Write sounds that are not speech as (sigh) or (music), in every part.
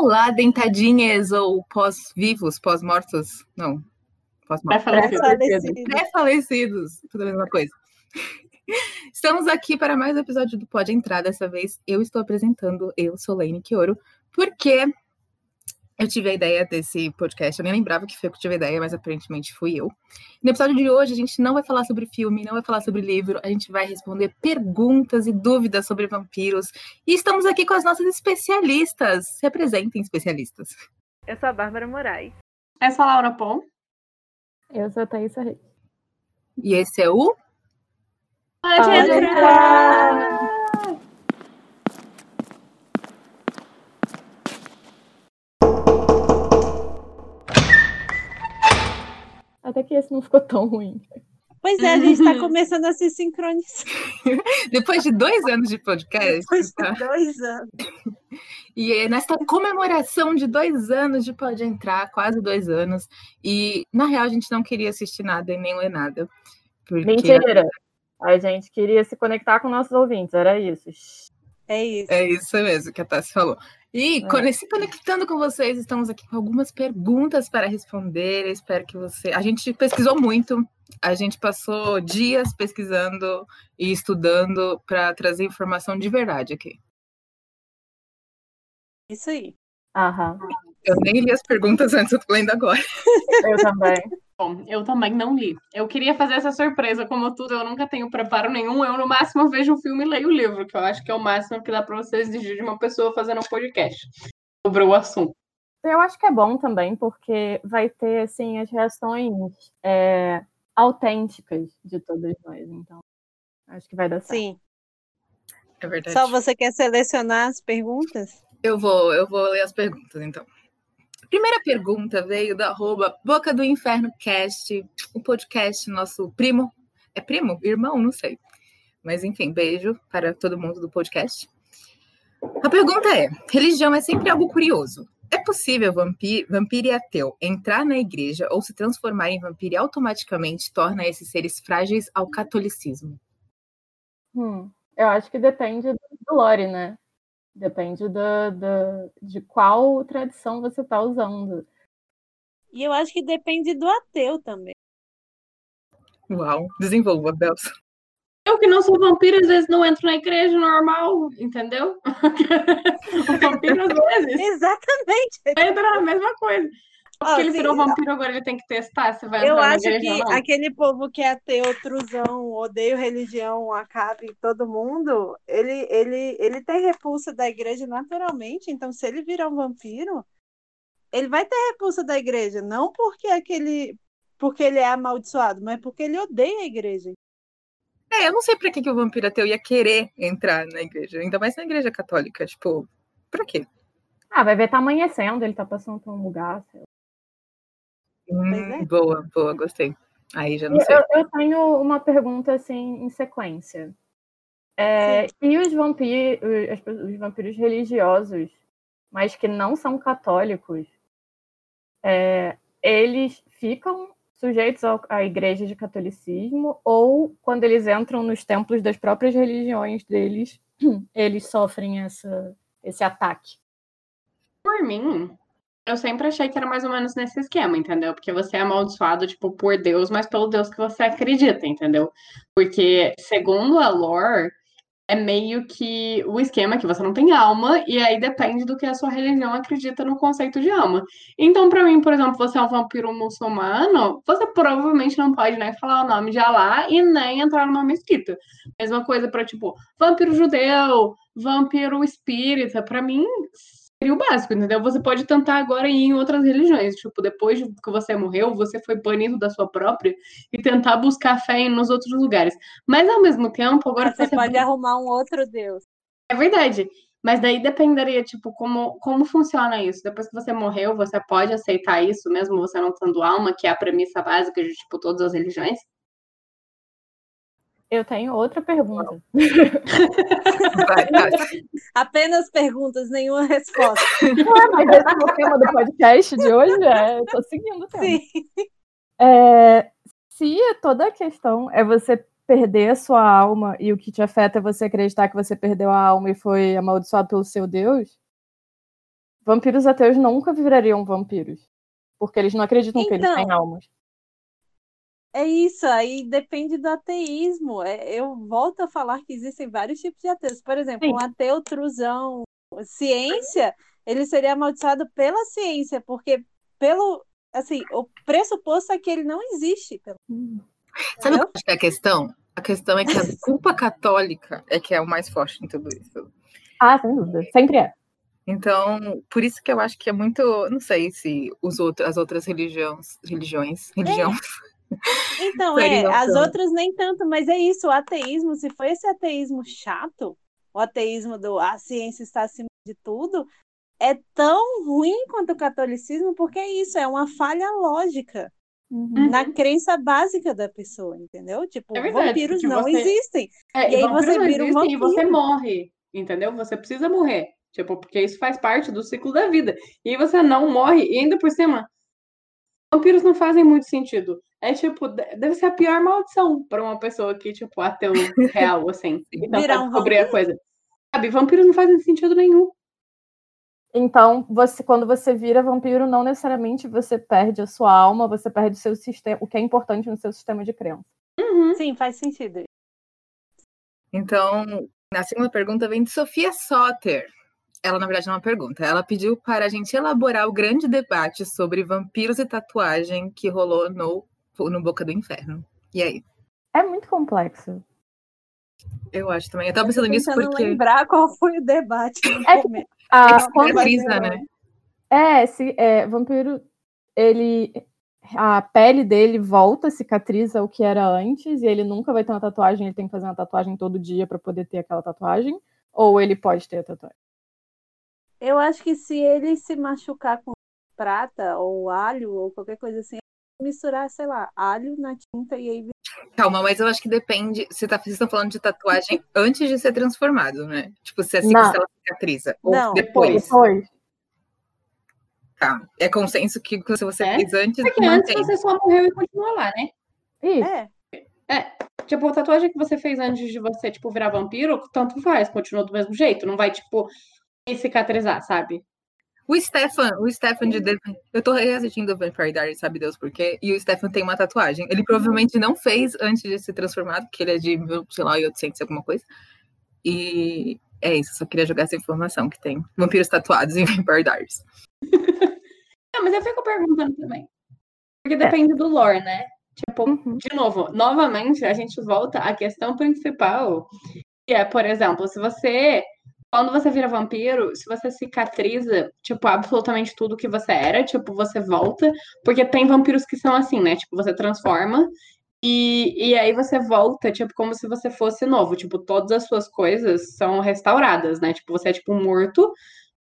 Olá, dentadinhas ou pós-vivos, pós-mortos? Não. Pré-falecidos. Pré-falecidos. Tudo a mesma coisa. (laughs) Estamos aqui para mais um episódio do Pode Entrar. Dessa vez eu estou apresentando, eu sou Lane Kioro, porque eu tive a ideia desse podcast. Eu nem lembrava que foi eu que tive a ideia, mas aparentemente fui eu. No episódio de hoje, a gente não vai falar sobre filme, não vai falar sobre livro, a gente vai responder perguntas e dúvidas sobre vampiros. E estamos aqui com as nossas especialistas. Se apresentem, especialistas. Eu sou a Bárbara Moraes. Eu sou a Laura Pom. Eu sou a Thaisa Reis. E esse é o. Pode, Pode entrar! Até que esse não ficou tão ruim. Pois é, a gente está começando a se sincronizar. (laughs) Depois de dois anos de podcast. Depois tá? de dois anos. E é nesta comemoração de dois anos de Pode Entrar, quase dois anos. E, na real, a gente não queria assistir nada e nem ler nada. Porque... Mentira! A gente queria se conectar com nossos ouvintes, era isso. É isso. É isso mesmo que a Tassi falou. E é. se conectando com vocês, estamos aqui com algumas perguntas para responder. Eu espero que você. A gente pesquisou muito, a gente passou dias pesquisando e estudando para trazer informação de verdade aqui. Isso aí. Aham. Eu nem li as perguntas antes, eu tô lendo agora. Eu também. Bom, eu também não li. Eu queria fazer essa surpresa, como tudo, eu nunca tenho preparo nenhum. Eu, no máximo, vejo um filme e leio o livro, que eu acho que é o máximo que dá para você exigir de uma pessoa fazendo um podcast sobre o assunto. Eu acho que é bom também, porque vai ter, assim, as reações é, autênticas de todos nós. Então, acho que vai dar certo. Sim. É verdade. Só você quer selecionar as perguntas? Eu vou, eu vou ler as perguntas, então. Primeira pergunta veio da arroba Boca do Inferno Cast, o podcast nosso primo. É primo? Irmão? Não sei. Mas enfim, beijo para todo mundo do podcast. A pergunta é: religião é sempre algo curioso. É possível vampiro, vampiro e ateu entrar na igreja ou se transformar em vampiro e automaticamente torna esses seres frágeis ao catolicismo? Hum, eu acho que depende do lore, né? Depende do, do, de qual tradição você está usando. E eu acho que depende do ateu também. Uau, desenvolva, Belsa. Eu que não sou vampiro, às vezes não entro na igreja normal, entendeu? (laughs) o vampiro às vezes. Exatamente. Entra na mesma coisa. Porque ele virou vampiro, agora ele tem que testar se vai Eu acho que aquele povo que é ateu, truzão, odeio religião, acabe todo mundo, ele, ele, ele tem repulsa da igreja naturalmente. Então, se ele virar um vampiro, ele vai ter repulsa da igreja. Não porque aquele porque ele é amaldiçoado, mas porque ele odeia a igreja. É, eu não sei pra que, que o vampiro ateu ia querer entrar na igreja, ainda mais na igreja católica. Tipo, pra quê? Ah, vai ver tá amanhecendo, ele tá passando por um lugar, sei lá. Hum, é. Boa, boa, gostei. Aí já não sei. Eu, eu tenho uma pergunta assim em sequência. É, e os vampiros, os vampiros religiosos, mas que não são católicos, é, eles ficam sujeitos ao, à igreja de catolicismo ou quando eles entram nos templos das próprias religiões deles, (clears throat) eles sofrem essa, esse ataque? Por mim, eu sempre achei que era mais ou menos nesse esquema, entendeu? Porque você é amaldiçoado, tipo, por Deus, mas pelo Deus que você acredita, entendeu? Porque, segundo a lore, é meio que o esquema que você não tem alma, e aí depende do que a sua religião acredita no conceito de alma. Então, para mim, por exemplo, você é um vampiro muçulmano, você provavelmente não pode nem falar o nome de Alá e nem entrar numa mesquita. Mesma coisa para, tipo, vampiro judeu, vampiro espírita. Para mim, seria o básico, entendeu? Você pode tentar agora ir em outras religiões. Tipo, depois que você morreu, você foi banido da sua própria e tentar buscar fé nos outros lugares. Mas ao mesmo tempo, agora você, você pode arrumar um outro Deus. É verdade. Mas daí dependeria, tipo, como, como funciona isso. Depois que você morreu, você pode aceitar isso, mesmo você não tendo alma, que é a premissa básica de, tipo, todas as religiões? Eu tenho outra pergunta. (laughs) Apenas perguntas, nenhuma resposta. Ué, mas esse é o tema do podcast de hoje, é, eu tô seguindo o tema. Sim. É, se toda a questão é você perder a sua alma e o que te afeta é você acreditar que você perdeu a alma e foi amaldiçoado pelo seu Deus, vampiros ateus nunca virariam vampiros. Porque eles não acreditam que eles Então. têm almas. É isso, aí depende do ateísmo. É, eu volto a falar que existem vários tipos de ateus. Por exemplo, Sim. um ateu truzão, ciência, ele seria amaldiçoado pela ciência, porque pelo assim, o pressuposto é que ele não existe. Sabe é a questão? A questão é que a culpa católica é que é o mais forte em tudo isso. Ah, sem dúvida. Sempre é. Então, por isso que eu acho que é muito. Não sei se os outros, as outras religiões. Religiões. Religião. Então, é, as outras nem tanto, mas é isso, o ateísmo, se for esse ateísmo chato, o ateísmo do a ciência está acima de tudo, é tão ruim quanto o catolicismo, porque é isso, é uma falha lógica Uhum. na crença básica da pessoa, entendeu? Tipo, É verdade, vampiros não você- existem. É, E aí vampiros você não vira um existem e você vampiro. morre, entendeu? Você precisa morrer. Tipo, porque isso faz parte do ciclo da vida. E você não morre, e ainda por cima, vampiros não fazem muito sentido. É tipo, de- deve ser a pior maldição para uma pessoa que, tipo, ateu (laughs) real, assim, e tentar Virar um a coisa. Sabe, vampiros não fazem sentido nenhum. Então, você, quando você vira vampiro, não necessariamente você perde a sua alma, você perde o seu sistema, o que é importante no seu sistema de crença. Uhum. Sim, faz sentido. Então, a segunda pergunta vem de Sofia Soter. Ela, na verdade, não é uma pergunta. Ela pediu para a gente elaborar o grande debate sobre vampiros e tatuagem que rolou no, no Boca do Inferno. E aí? É muito complexo. Eu acho também. Eu tava Eu pensando nisso porque. lembrar qual foi o debate É, momento. A, cicatriza, né? é, se, é, vampiro, ele. A pele dele volta, cicatriza o que era antes, e ele nunca vai ter uma tatuagem, ele tem que fazer uma tatuagem todo dia para poder ter aquela tatuagem. Ou ele pode ter a tatuagem. Eu acho que se ele se machucar com prata ou alho ou qualquer coisa assim, misturar, sei lá, alho na tinta e aí Calma, mas eu acho que depende. Você tá, vocês estão falando de tatuagem antes de ser transformado, né? Tipo, se, a cic- Não. se ela cicatriza. Ou Não, depois. Depois. Tá. É consenso que se você É? fez antes, Porque antes mantém. você só morreu e continua lá, né? Isso. É, Tipo, a tatuagem que você fez antes de você, tipo, virar vampiro, tanto faz, continua do mesmo jeito. Não vai, tipo, cicatrizar, sabe? O Stefan, o Stefan de The... Eu tô reassistindo Vampire Diaries, sabe Deus por quê? E o Stefan tem uma tatuagem. Ele provavelmente não fez antes de ser transformado, porque ele é de, sei lá, 800 alguma coisa. E é isso, só queria jogar essa informação que tem vampiros tatuados em (laughs) Vampire Diaries. (laughs) Não, mas eu fico perguntando também. Porque depende do lore, né? Tipo, Uhum. de novo, novamente, a gente volta à questão principal, que é, por exemplo, se você, quando você vira vampiro, se você cicatriza, tipo, absolutamente tudo que você era, tipo, você volta, porque tem vampiros que são assim, né? Tipo, você transforma e, e aí você volta, tipo, como se você fosse novo, tipo, todas as suas coisas são restauradas, né? Tipo, você é, tipo, morto,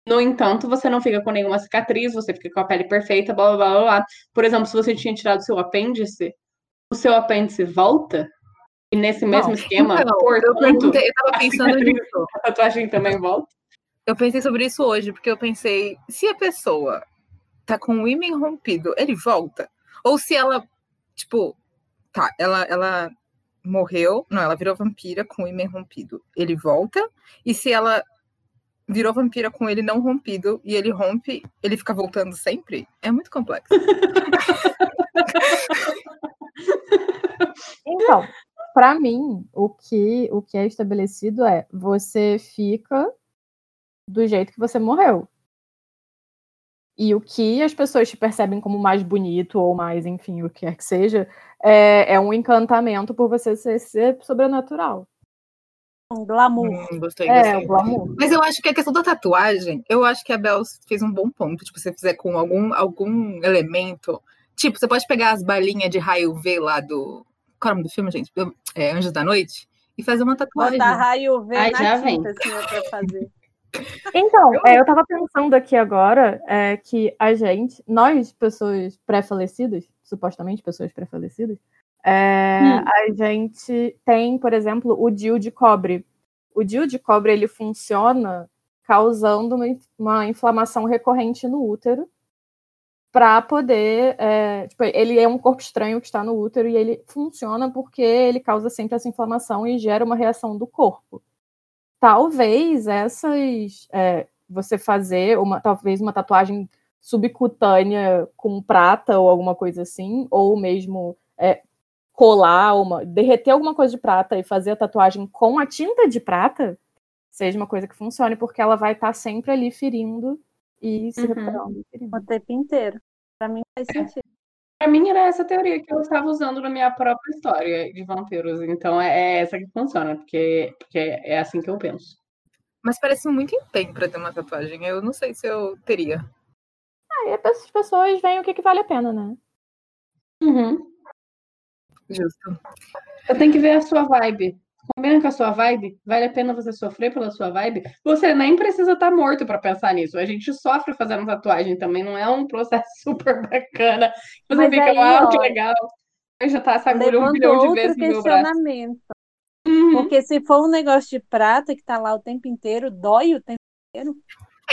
no entanto, você não fica com nenhuma cicatriz, você fica com a pele perfeita, blá blá blá blá. Por exemplo, se você tinha tirado seu apêndice, o seu apêndice volta, e nesse mesmo Não. esquema, Então, por eu, perguntei, eu tava a pensando nisso. a (laughs) tatuagem também volta. Eu pensei sobre isso hoje, porque eu pensei, se a pessoa tá com o ímã rompido, ele volta? Ou se ela, tipo, tá, ela, ela morreu, não, ela virou vampira com o ímã rompido, ele volta? E se ela virou vampira com ele não rompido e ele rompe, ele fica voltando sempre? É muito complexo. (laughs) (laughs) Então, para mim, o que, o que é estabelecido é você fica do jeito que você morreu. E o que as pessoas te percebem como mais bonito ou mais, enfim, o que quer que seja, é, é um encantamento por você ser, ser sobrenatural. um glamour. Hum, gostei, É, gostei. glamour. Mas eu acho que a questão da tatuagem, eu acho que a Bel fez um bom ponto. Tipo, se você fizer com algum, algum elemento. Tipo, você pode pegar as balinhas de raio V lá do. Qual é o nome do filme, gente? É, Anjos da Noite? E fazer uma tatuagem. Botar raio V Ai, na tinta, assim, pra fazer. Então, é, eu tava pensando aqui agora é, que a gente, nós, pessoas pré-falecidas, supostamente pessoas pré-falecidas, é, Hum. a gente tem, por exemplo, o DIU de cobre. O DIU de cobre ele funciona causando uma, uma inflamação recorrente no útero para poder. é, tipo, ele é um corpo estranho que está no útero e ele funciona porque ele causa sempre essa inflamação e gera uma reação do corpo talvez essas é, você fazer uma, talvez uma tatuagem subcutânea com prata ou alguma coisa assim, ou mesmo é, colar uma, derreter alguma coisa de prata e fazer a tatuagem com a tinta de prata, seja uma coisa que funcione, porque ela vai estar tá sempre ali ferindo e se uhum. recuperando. O tempo inteiro. Para mim faz é. sentido. Pra mim era essa teoria que eu estava usando na minha própria história de vampiros. Então é, é essa que funciona, porque, porque é assim que eu penso. Mas parece muito empenho pra ter uma tatuagem. Eu não sei se eu teria. Aí as pessoas veem o que, que vale a pena, né? Uhum. Justo. Eu tenho que ver a sua vibe. Combina com a sua vibe? Vale a pena você sofrer pela sua vibe? Você nem precisa estar tá morto para pensar nisso. A gente sofre fazendo tatuagem também, não é um processo (laughs) super bacana. Você Mas fica, uau, que legal. Eu já tá essa agulha um bilhão de vezes no meu braço. Uhum. Porque se for um negócio de prata que tá lá o tempo inteiro, dói o tempo inteiro.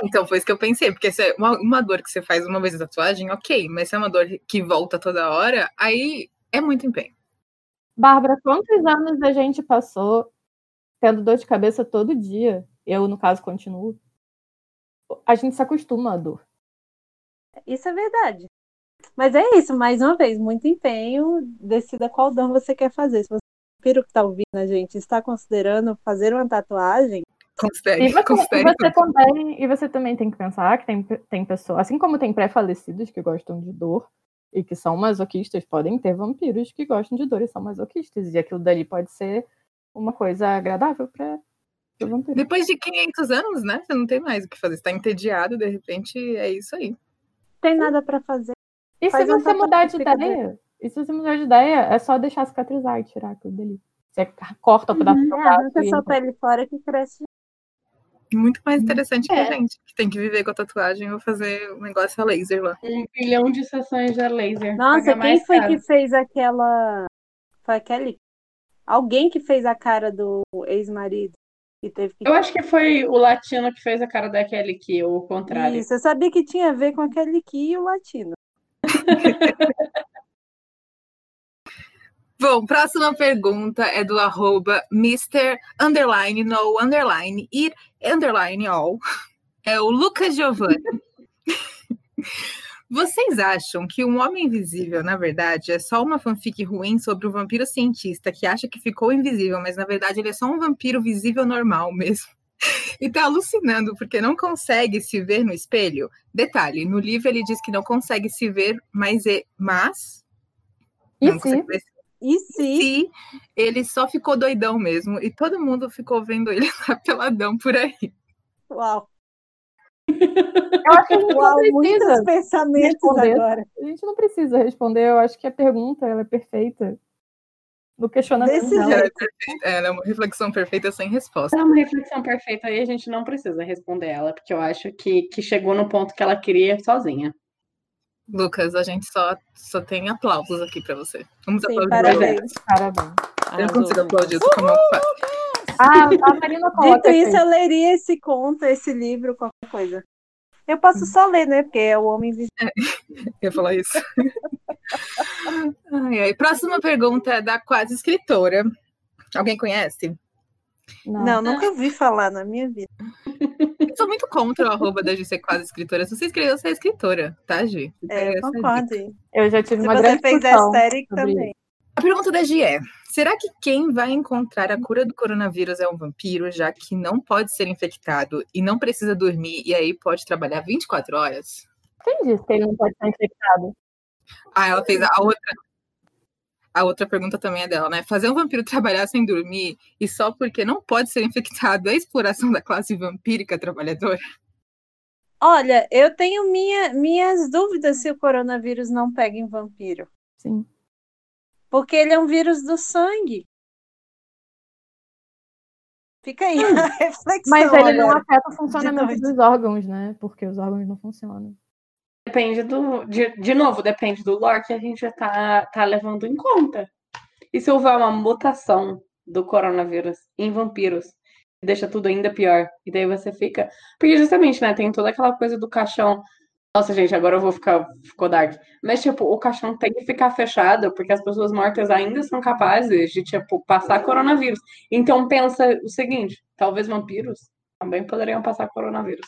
Então, foi isso que eu pensei, porque se é uma, uma dor que você faz uma vez a tatuagem, ok, mas se é uma dor que volta toda hora, aí é muito empenho. Bárbara, quantos anos a gente passou tendo dor de cabeça todo dia? Eu, no caso, continuo. A gente se acostuma à dor. Isso é verdade. Mas é isso, mais uma vez, muito empenho. Decida qual dor você quer fazer. Se você piro que está ouvindo a gente está considerando fazer uma tatuagem, Considere, e você, considere e você também, e você também tem que pensar que tem, tem pessoas, assim como tem pré-falecidos que gostam de dor, e que são masoquistas, podem ter vampiros que gostam de dor e são masoquistas. E aquilo dali pode ser uma coisa agradável para o vampiro. Depois de 500 anos, né? Você não tem mais o que fazer. Você tá entediado, de repente é isso aí. Tem nada para fazer. E Faz se você mudar de ideia? E se você mudar de ideia, é só deixar cicatrizar e tirar aquilo dali. Você corta o pedaço uhum, do braço. Arranca sua pele fora que cresce muito mais interessante é. que a gente, que tem que viver com a tatuagem ou fazer um negócio a laser lá. Um bilhão de sessões a laser. Nossa, quem foi caro. que fez aquela. Foi aquele. Alguém que fez a cara do ex-marido. Que teve que... Eu acho que foi o latino que fez a cara da Kelly Key, ou o contrário. Isso, eu sabia que tinha a ver com a Kelly Key e o latino. (laughs) Bom, próxima pergunta é do arroba Mr. Underline No Underline It Underline All. É o Lucas Giovanni. (laughs) Vocês acham que um homem invisível, na verdade, é só uma fanfic ruim sobre o um vampiro cientista que acha que ficou invisível, mas na verdade ele é só um vampiro visível normal mesmo? (laughs) E tá alucinando porque não consegue se ver no espelho? Detalhe, no livro ele diz que não consegue se ver, mas, é, mas e não consegue ver e se... se ele só ficou doidão mesmo e todo mundo ficou vendo ele (laughs) lá peladão por aí? Uau! Eu acho que a gente Uau, não precisa pensamentos responder. agora. A gente não precisa responder. Eu acho que a pergunta ela é perfeita. No questionamento Desse dela. Jeito. É, ela é uma reflexão perfeita sem resposta. É uma reflexão perfeita e a gente não precisa responder ela, porque eu acho que, que chegou no ponto que ela queria sozinha. Lucas, a gente só, só tem aplausos aqui para você. Vamos Sim, aplaudir. Parabéns. Parabéns. Eu não consigo aplaudir isso como Ah, a Marina Dito isso, eu leria esse conto, esse livro, qualquer coisa. Eu posso só ler, né? Porque é o Homem Invisível. É, eu ia falar isso. ai, ai. Próxima pergunta é da quase escritora. Alguém conhece? Não. Não, nunca ouvi falar na minha vida. Eu sou muito contra o arroba da GC quase escritora. Se você escreveu, você é escritora, tá, Gi? É, concordo. Eu já tive Se uma grande você fez Asterix também. A pergunta da Gi é: será que quem vai encontrar a cura do coronavírus é um vampiro, já que não pode ser infectado e não precisa dormir e aí pode trabalhar 24 horas? Quem disse que ele não pode ser infectado? Ah, ela fez a outra a outra pergunta também é dela, né? Fazer um vampiro (laughs) trabalhar sem dormir e só porque não pode ser infectado é exploração da classe vampírica trabalhadora? Olha, eu tenho minha, minhas dúvidas se o coronavírus não pega em vampiro. Sim. Porque ele é um vírus do sangue. Fica aí a (laughs) reflexão. Mas ele não afeta o funcionamento dos órgãos, né? Porque os órgãos não funcionam. Depende do. De, de novo, depende do lore que a gente já tá, tá levando em conta. E se houver uma mutação do coronavírus em vampiros, deixa tudo ainda pior. E daí você fica. Porque justamente, né, tem toda aquela coisa do caixão. Nossa, gente, agora eu vou ficar. Ficou dark. Mas, tipo, o caixão tem que ficar fechado, porque as pessoas mortas ainda são capazes de, tipo, passar coronavírus. Então pensa o seguinte: talvez vampiros também poderiam passar coronavírus.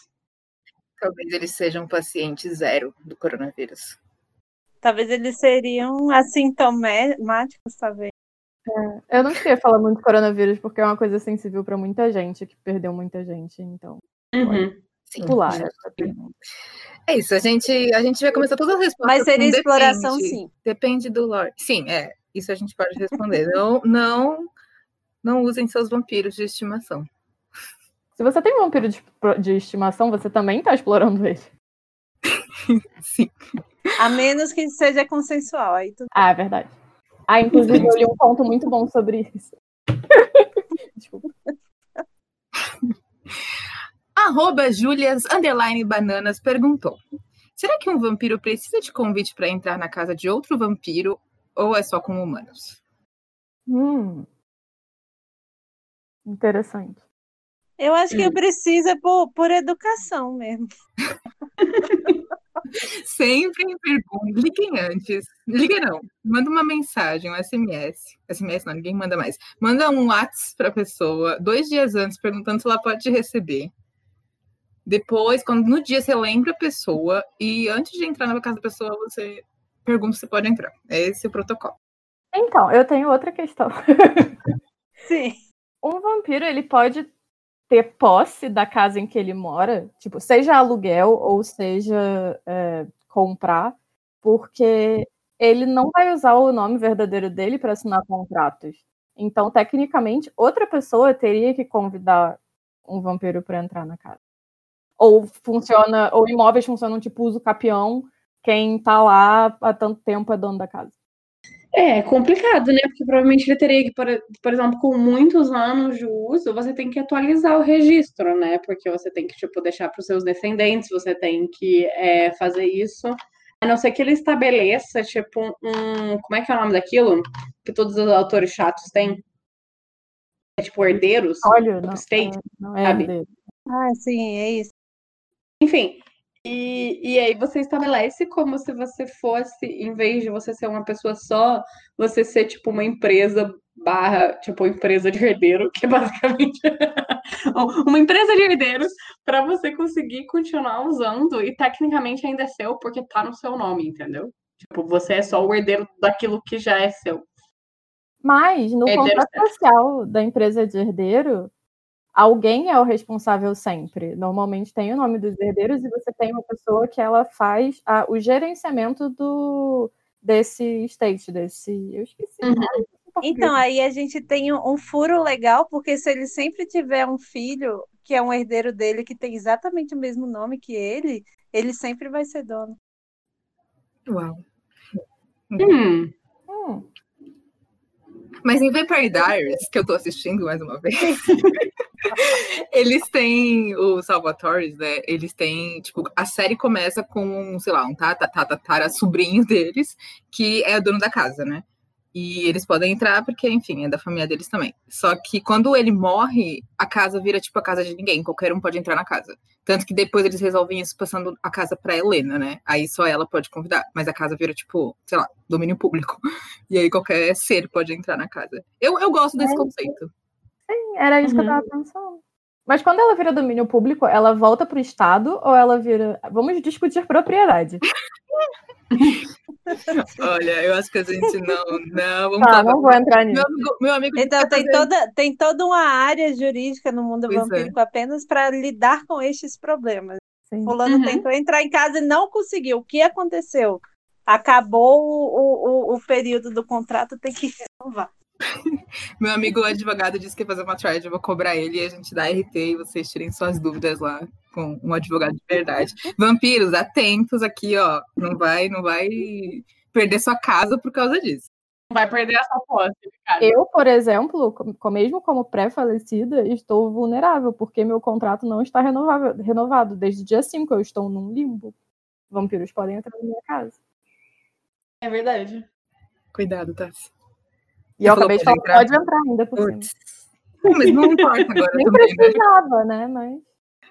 Talvez eles sejam paciente zero do coronavírus. Talvez eles seriam assintomáticos, talvez. Eu não queria falar muito de coronavírus porque é uma coisa sensível para muita gente, que perdeu muita gente, então. Uhum. Sim. Pular essa pergunta. É isso, a gente, a gente vai começar todas as respostas. Mas seria com exploração, depende. sim. Depende do lore. Sim, é. Isso a gente pode responder. não, não, não usem seus vampiros de estimação. Se você tem um vampiro de, de estimação, você também tá explorando ele. (laughs) Sim. A menos que seja consensual. Aí tudo... Ah, é verdade. Ah, inclusive eu li um ponto muito bom sobre isso. (laughs) Desculpa. (laughs) Arroba Julias Underline Bananas perguntou: Será que um vampiro precisa de convite para entrar na casa de outro vampiro ou é só com humanos? Hum. Interessante. Eu acho que Hum. precisa por, por educação mesmo. (laughs) Sempre pergunte, liguem antes. Liga não, manda uma mensagem, um SMS. SMS não, ninguém manda mais. Manda um WhatsApp para a pessoa dois dias antes, perguntando se ela pode te receber. Depois, quando no dia você lembra a pessoa e antes de entrar na casa da pessoa, você pergunta se pode entrar. Esse é o protocolo. Então, eu tenho outra questão. Sim. (laughs) Um vampiro, ele pode ter posse da casa em que ele mora, tipo, seja aluguel ou seja é, comprar, porque ele não vai usar o nome verdadeiro dele para assinar contratos. Então, tecnicamente, outra pessoa teria que convidar um vampiro para entrar na casa. Ou funciona, ou imóveis funcionam tipo uso capião, quem tá lá há tanto tempo é dono da casa. É, é complicado, né? Porque provavelmente ele teria que, por, por exemplo, com muitos anos de uso, você tem que atualizar o registro, né? Porque você tem que, tipo, deixar para os seus descendentes, você tem que é, fazer isso. A não ser que ele estabeleça, tipo, um. Como é que é o nome daquilo? Que todos os autores chatos têm? É, tipo, herdeiros? Olha, não, State, é, não é sabe? dele. Ah, sim, é isso. Enfim, e, e aí você estabelece como se você fosse, em vez de você ser uma pessoa só, você ser tipo uma empresa barra, tipo, empresa de herdeiro, que é basicamente (laughs) uma empresa de herdeiros para você conseguir continuar usando e tecnicamente ainda é seu porque tá no seu nome, entendeu? Tipo, você é só o herdeiro daquilo que já é seu. Mas no Herdeiro contrato certo. social da empresa de herdeiro, alguém é o responsável sempre. Normalmente tem o nome dos herdeiros e você tem uma pessoa que ela faz a- o gerenciamento do desse estate, desse. Eu esqueci. Uhum. Então, aí a gente tem um, um furo legal, porque se ele sempre tiver um filho que é um herdeiro dele, que tem exatamente o mesmo nome que ele, ele sempre vai ser dono. Uau. Hum, Hum, Mas em Vampire Diaries, que eu tô assistindo mais uma vez, (laughs) eles têm, os Salvatores, né? Eles têm, tipo, a série começa com, sei lá, um tata, tata, tara, sobrinho deles, que é dono da casa, né? E eles podem entrar porque, enfim, é da família deles também. Só que quando ele morre, a casa vira, tipo, a casa de ninguém. Qualquer um pode entrar na casa. Tanto que depois eles resolvem isso passando a casa pra Helena, né? Aí só ela pode convidar. Mas a casa vira, tipo, sei lá, domínio público. (laughs) E aí qualquer ser pode entrar na casa. Eu, eu gosto desse É. conceito. sim, era isso que eu Uhum. tava pensando. Mas quando ela vira domínio público, ela volta pro Estado ou ela vira. Vamos discutir propriedade. (laughs) Olha, eu acho que a gente não. Não, vamos Tá, não vou entrar nisso. Meu amigo, meu amigo Então tem fazer- toda, tem toda uma área jurídica no mundo Pois é. vampírico apenas para lidar com estes problemas. Sim. Fulano Uhum. tentou entrar em casa e não conseguiu. O que aconteceu? Acabou o, o, o período do contrato, tem que renovar. (laughs) Meu amigo advogado disse que ia fazer uma thread, eu vou cobrar ele e a gente dá RT e vocês tirem suas dúvidas lá com um advogado de verdade. Vampiros, atentos aqui, ó. Não vai, não vai perder sua casa por causa disso. vai perder essa posse, cara. Eu, por exemplo, com- mesmo como pré-falecida, estou vulnerável, porque meu contrato não está renovável- renovado. Desde o dia 5 eu estou num limbo. Vampiros podem entrar na minha casa. É verdade. Cuidado, Tassi. E eu acabei de pode falar, entrar? pode entrar ainda por cima. Não, mas não importa agora Nem também, né? precisava, né? Mas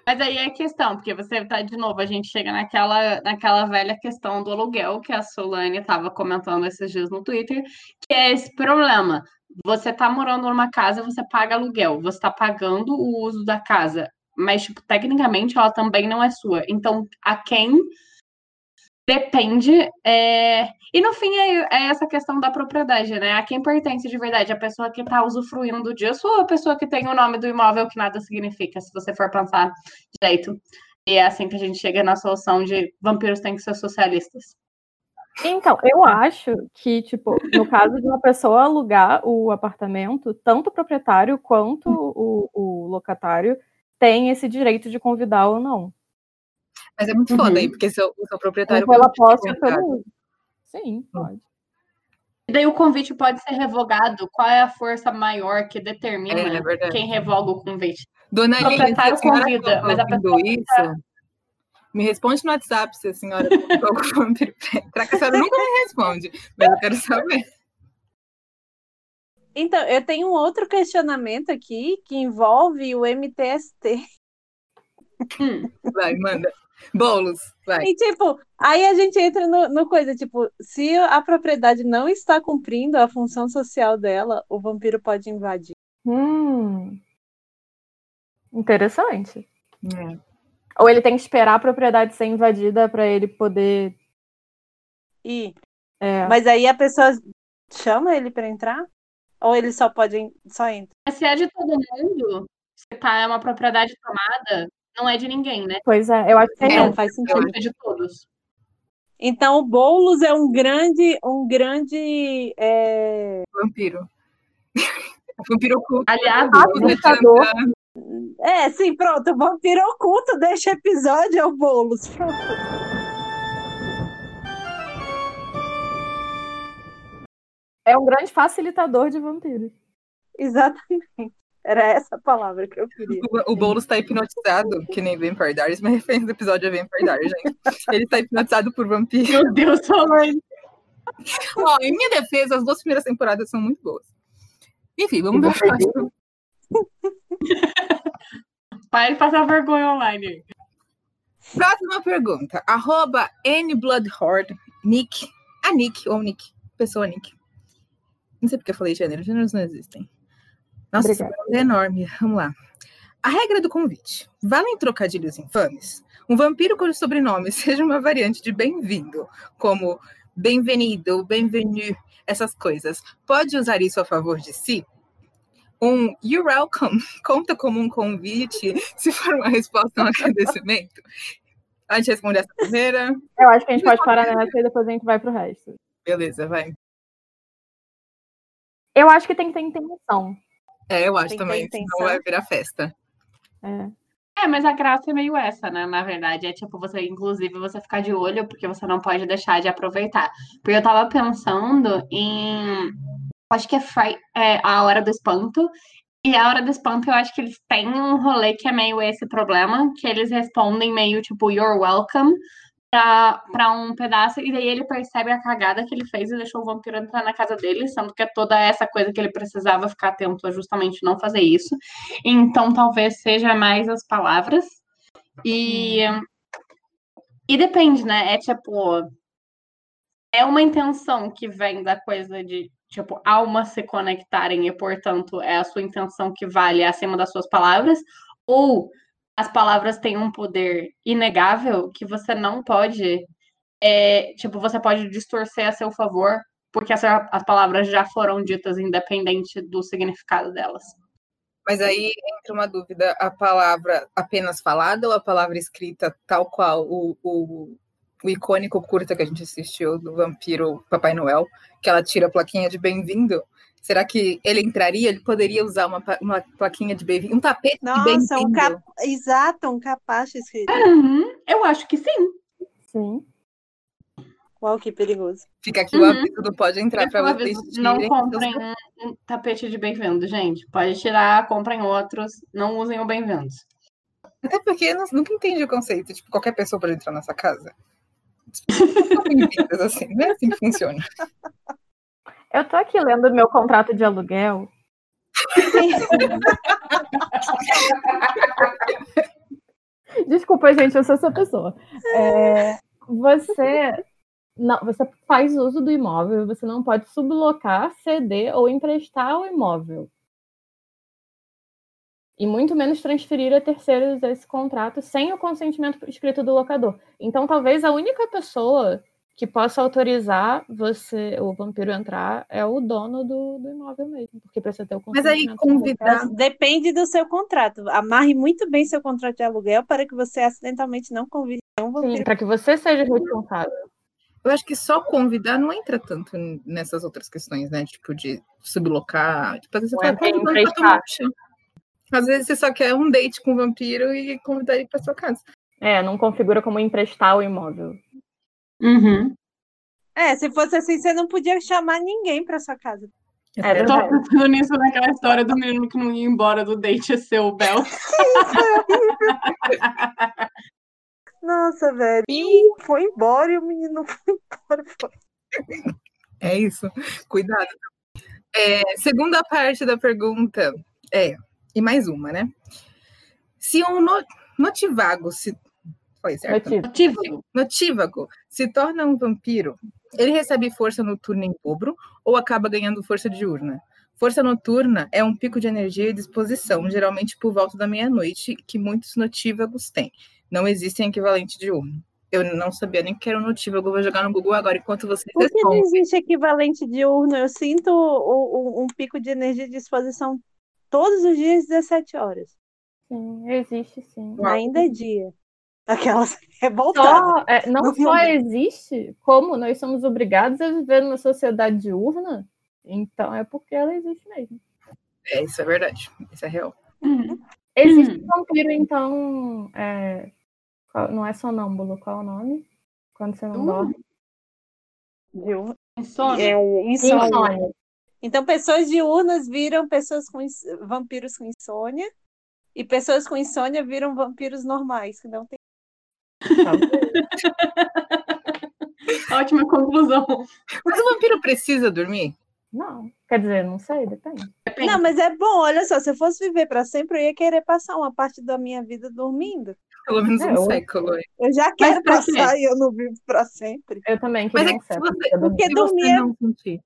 Mas aí é questão, porque você tá, de novo, a gente chega naquela, naquela velha questão do aluguel que a Solane estava comentando esses dias no Twitter, que é esse problema. Você tá morando numa casa, você paga aluguel, você tá pagando o uso da casa, mas, tipo, tecnicamente ela também não é sua. Então, a quem depende. É... E no fim é, é, essa questão da propriedade, né? A quem pertence de verdade? A pessoa que está usufruindo disso ou a pessoa que tem o nome do imóvel que nada significa, se você for pensar direito. E é assim que a gente chega na solução de vampiros têm que ser socialistas. Então, eu acho que, tipo, no caso de uma pessoa alugar o apartamento, tanto o proprietário quanto o, o locatário tem esse direito de convidar ou não. Mas é muito uhum. foda aí, porque seu, o seu proprietário. Ou pela posse ou pelo. Sim, hum. pode. E daí o convite pode ser revogado. Qual é a força maior que determina é, é quem revoga o convite? Dona o proprietário Lívia, convida, mas a pessoa isso, me responde no WhatsApp se a senhora (laughs) Será que a senhora nunca me responde, mas eu quero saber. Então, eu tenho um outro questionamento aqui que envolve o MTST. Hum, vai, manda. Bolos, vai. E tipo, aí a gente entra no, no, coisa, tipo, se a propriedade não está cumprindo a função social dela, o vampiro pode invadir. Hum. Interessante. É. Ou ele tem que esperar a propriedade ser invadida para ele poder ir. É. Mas aí a pessoa chama ele para entrar? Ou ele só pode só entra? Se é de todo mundo, se tá é uma propriedade tomada, não é de ninguém, né? Pois é, eu acho que é, é faz sentido. É de todos. Então o Boulos é um grande, um grande é... vampiro. (laughs) vampiro oculto. Aliado, É, sim, pronto. Vampiro oculto deixa episódio é o Boulos. Pronto. É um grande facilitador de vampiros. Exatamente. Era essa a palavra que eu queria. O, o Boulos tá hipnotizado, que nem Vampire Diaries, mas referência do episódio é Vampire Diaries, gente. Ele tá hipnotizado por vampiros. Meu Deus, mãe. Ó, em minha defesa, as duas primeiras temporadas são muito boas. Enfim, vamos ver o próximo. Para de passar vergonha online. Próxima pergunta. Arroba NBloodHorde, Nick. A Nick, ou Nick. Pessoa Nick. Não sei porque eu falei gênero. Gêneros não existem. Nossa, esse é enorme. Vamos lá. A regra do convite. Valem trocadilhos infames? Um vampiro cujo sobrenome (laughs) seja uma variante de bem-vindo, como bem-vindo, bem-venu, essas coisas. Pode usar isso a favor de si? Um you're welcome (laughs) conta como um convite se for uma resposta a um agradecimento? A gente responde essa primeira. Eu acho que a gente pode parar nessa e depois a gente vai pro resto. Beleza, vai. Eu acho que tem que ter intenção. É, eu acho também, senão vai virar festa. É. É, mas a graça é meio essa, né? Na verdade, é tipo você, inclusive, você ficar de olho, porque você não pode deixar de aproveitar. Porque eu tava pensando em. Acho que é, Fri... é a hora do espanto. E a hora do espanto, eu acho que eles têm um rolê que é meio esse problema, que eles respondem meio tipo, you're welcome, para um pedaço, e daí ele percebe a cagada que ele fez e deixou o vampiro entrar na casa dele, sendo que toda essa coisa que ele precisava ficar atento a justamente não fazer isso. Então talvez seja mais as palavras. E, e depende, né? É tipo. É uma intenção que vem da coisa de, tipo, almas se conectarem e, portanto, é a sua intenção que vale acima das suas palavras, ou as palavras têm um poder inegável que você não pode, é, tipo, você pode distorcer a seu favor, porque as, as palavras já foram ditas independente do significado delas. Mas aí entra uma dúvida: a palavra apenas falada ou a palavra escrita, tal qual o, o, o icônico curta que a gente assistiu do vampiro Papai Noel, que ela tira a plaquinha de bem-vindo? Será que ele entraria? Ele poderia usar uma, uma plaquinha de bem-vindo, um tapete Nossa, de bem-vindo? Um cap... Exato, um capaz escrito. Uhum, eu acho que sim. Sim. Uau, que perigoso. Fica aqui uhum. o aviso do pode entrar para vocês Não comprem um, um, tapete de bem-vindo, gente. Pode tirar, comprem outros, não usem o bem-vindos. Até porque eu nunca entendi o conceito. Tipo, qualquer pessoa pode entrar nessa casa. (laughs) assim, não é assim que funciona. Eu tô aqui lendo meu contrato de aluguel. Desculpa, gente, eu sou essa pessoa. É, você não, você faz uso do imóvel, você não pode sublocar, ceder ou emprestar o imóvel. e muito menos transferir a terceiros esse contrato sem o consentimento escrito do locador. Então, talvez a única pessoa que possa autorizar você, o vampiro entrar, é o dono do, do imóvel mesmo, porque precisa ter o Mas aí convidar. Depende do seu contrato. Amarre muito bem seu contrato de aluguel para que você acidentalmente não convide Sim, vampiro. para que você seja responsável. Eu acho que só convidar não entra tanto nessas outras questões, né? Tipo, de sublocar. Tipo, às vezes você convidando pra um. Às vezes você só quer um date com o vampiro e convidar ele pra sua casa. É, não configura como emprestar o imóvel. Uhum. É, se fosse assim, você não podia chamar ninguém para sua casa. É Eu tô pensando nisso naquela história do menino que não ia embora do date, (laughs) é seu o Bel. Nossa, velho. Foi embora e o menino foi embora. Foi. É isso. Cuidado. É, segunda parte da pergunta é, e mais uma, né? Se um no- notivago se. Foi certo? Motivo. Notívago se torna um vampiro, ele recebe força noturna em dobro ou acaba ganhando força diurna? Força noturna é um pico de energia e disposição, geralmente por volta da meia-noite, que muitos notívagos têm. Não existe equivalente diurno. Eu não sabia nem que era um notívago, vou jogar no Google agora enquanto vocês Por que não existe equivalente diurno? Eu sinto o- o- um pico de energia de disposição todos os dias, 17 horas. Sim, existe sim. Ainda é dia. Aquelas (laughs) revoltadas. É, não Não só viu? existe, como nós somos obrigados a viver numa sociedade diurna, então é porque ela existe mesmo. É, isso é verdade. Isso é real. Uhum. Existe vampiro, então. é, qual- não é sonâmbulo, qual é o nome? Quando você não Uh, dorme. Diurno. Insônia. É, insônia. Insônia. Então, pessoas diurnas viram pessoas com ins- vampiros com insônia. E pessoas com insônia viram vampiros normais, que não tem. (laughs) Ótima conclusão. Mas o vampiro precisa dormir? Não, quer dizer, não sei, depende. Depende. Não, mas é bom, olha só, se eu fosse viver para sempre, eu ia querer passar uma parte da minha vida dormindo. Pelo menos É, um eu- século. Eu já quero passar e eu não vivo para sempre. Eu também Mas é que você. Porque se você dormir é- não sentir.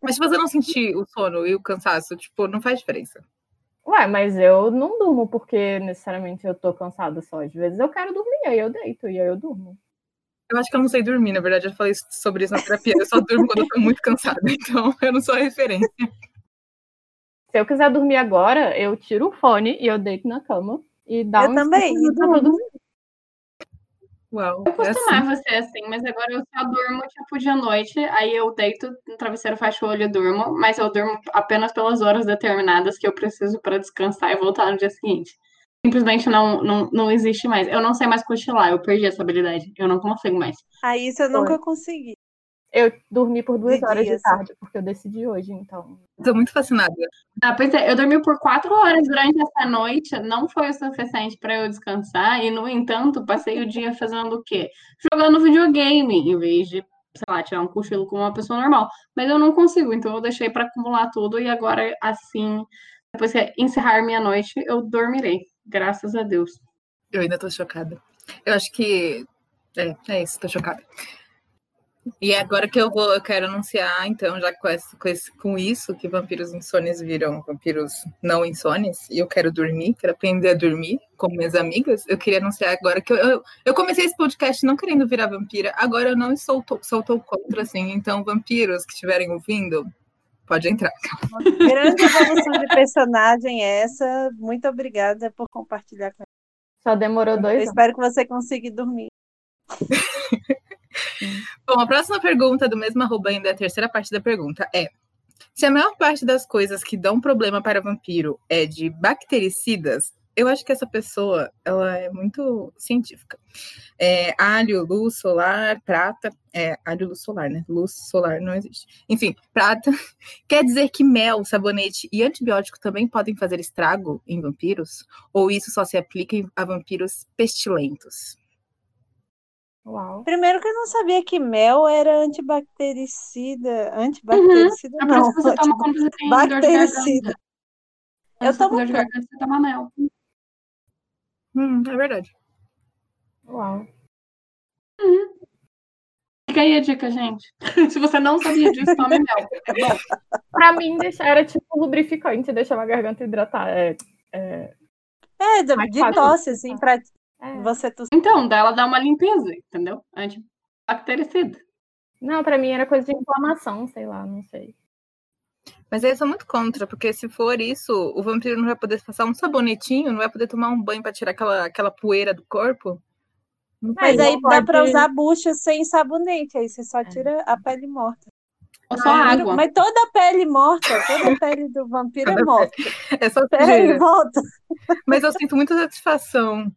Mas se você não sentir o sono e o cansaço, tipo, não faz diferença. Ué, mas eu não durmo porque necessariamente eu tô cansada só. Às vezes eu quero dormir, aí eu deito e aí eu durmo. Eu acho que eu não sei dormir, na verdade, eu falei sobre isso na terapia. Eu só durmo quando eu tô muito cansada, (laughs) então eu não sou a referência. Se eu quiser dormir agora, eu tiro o fone e eu deito na cama e dá Eu uns também, cinco e minutos pra durmo. dormir. Uau. Eu é assim. costumava ser assim, mas agora eu só durmo tipo de noite, aí eu deito no travesseiro, fecho o olho e durmo, mas eu durmo apenas pelas horas determinadas que eu preciso para descansar e voltar no dia seguinte. Simplesmente não, não, não existe mais. Eu não sei mais cochilar, eu perdi essa habilidade. Eu não consigo mais. Ah, isso eu nunca consegui. Eu dormi por duas De horas dia, de tarde, porque eu decidi hoje, então. Tô muito fascinada. Ah, pois é, eu dormi por quatro horas durante essa noite, não foi o suficiente para eu descansar, e no entanto, passei o dia fazendo o quê? Jogando videogame, em vez de, sei lá, tirar um cochilo com uma pessoa normal. Mas eu não consigo, então eu deixei para acumular tudo, e agora, assim, depois que encerrar minha noite, eu dormirei. Graças a Deus. Eu ainda tô chocada. Eu acho que. É, é isso, tô chocada. E é agora que eu vou, eu quero anunciar, então, já com, esse- com, esse- com isso, que vampiros insônios viram vampiros não insônios, e eu quero dormir, quero aprender a dormir com minhas amigas. Eu queria anunciar agora que eu, eu, eu comecei esse podcast não querendo virar vampira, agora eu não sou, to- sou tô contra, assim. Então, vampiros que estiverem ouvindo, pode entrar. Grande evolução de personagem essa. Muito obrigada por compartilhar com Só demorou Eu dois anos. espero que você consiga dormir. (laughs) (laughs) Bom, a próxima pergunta do mesmo arroba ainda, a terceira parte da pergunta é: se a maior parte das coisas que dão problema para vampiro é de bactericidas, eu acho que essa pessoa ela é muito científica. É, alho, luz solar, prata, é alho, luz solar, né? Luz solar não existe. Enfim, prata (laughs) quer dizer que mel, sabonete e antibiótico também podem fazer estrago em vampiros? Ou isso só se aplica a vampiros pestilentos? Uau. Primeiro que eu não sabia que mel era antibactericida. Antibactericida É por não. você toma (laughs) quando você tem dor de garganta. Bactericida. Eu tomo dor de garganta, você toma mel. Hum, é verdade. Uau. Fica aí a dica, gente. (laughs) Se você não sabia disso, tome mel. É bom. Pra mim, deixar era tipo lubrificante, deixava a garganta hidratar. É, É, É, de, de tosse, assim, pra é. você tossir. Então, dela dá uma limpeza, entendeu? Antibactericida. Não, pra mim era coisa de inflamação, sei lá, não sei. Mas aí eu sou muito contra, porque se for isso, o vampiro não vai poder passar um sabonetinho, não vai poder tomar um banho pra tirar aquela, aquela poeira do corpo. Não Mas aí dá pode- pra usar bucha sem sabonete, aí você só tira a pele morta. Ou só Ah, água. Mas toda a pele morta, toda a pele do vampiro é morta. É só Pele volta. Mas eu sinto muita satisfação.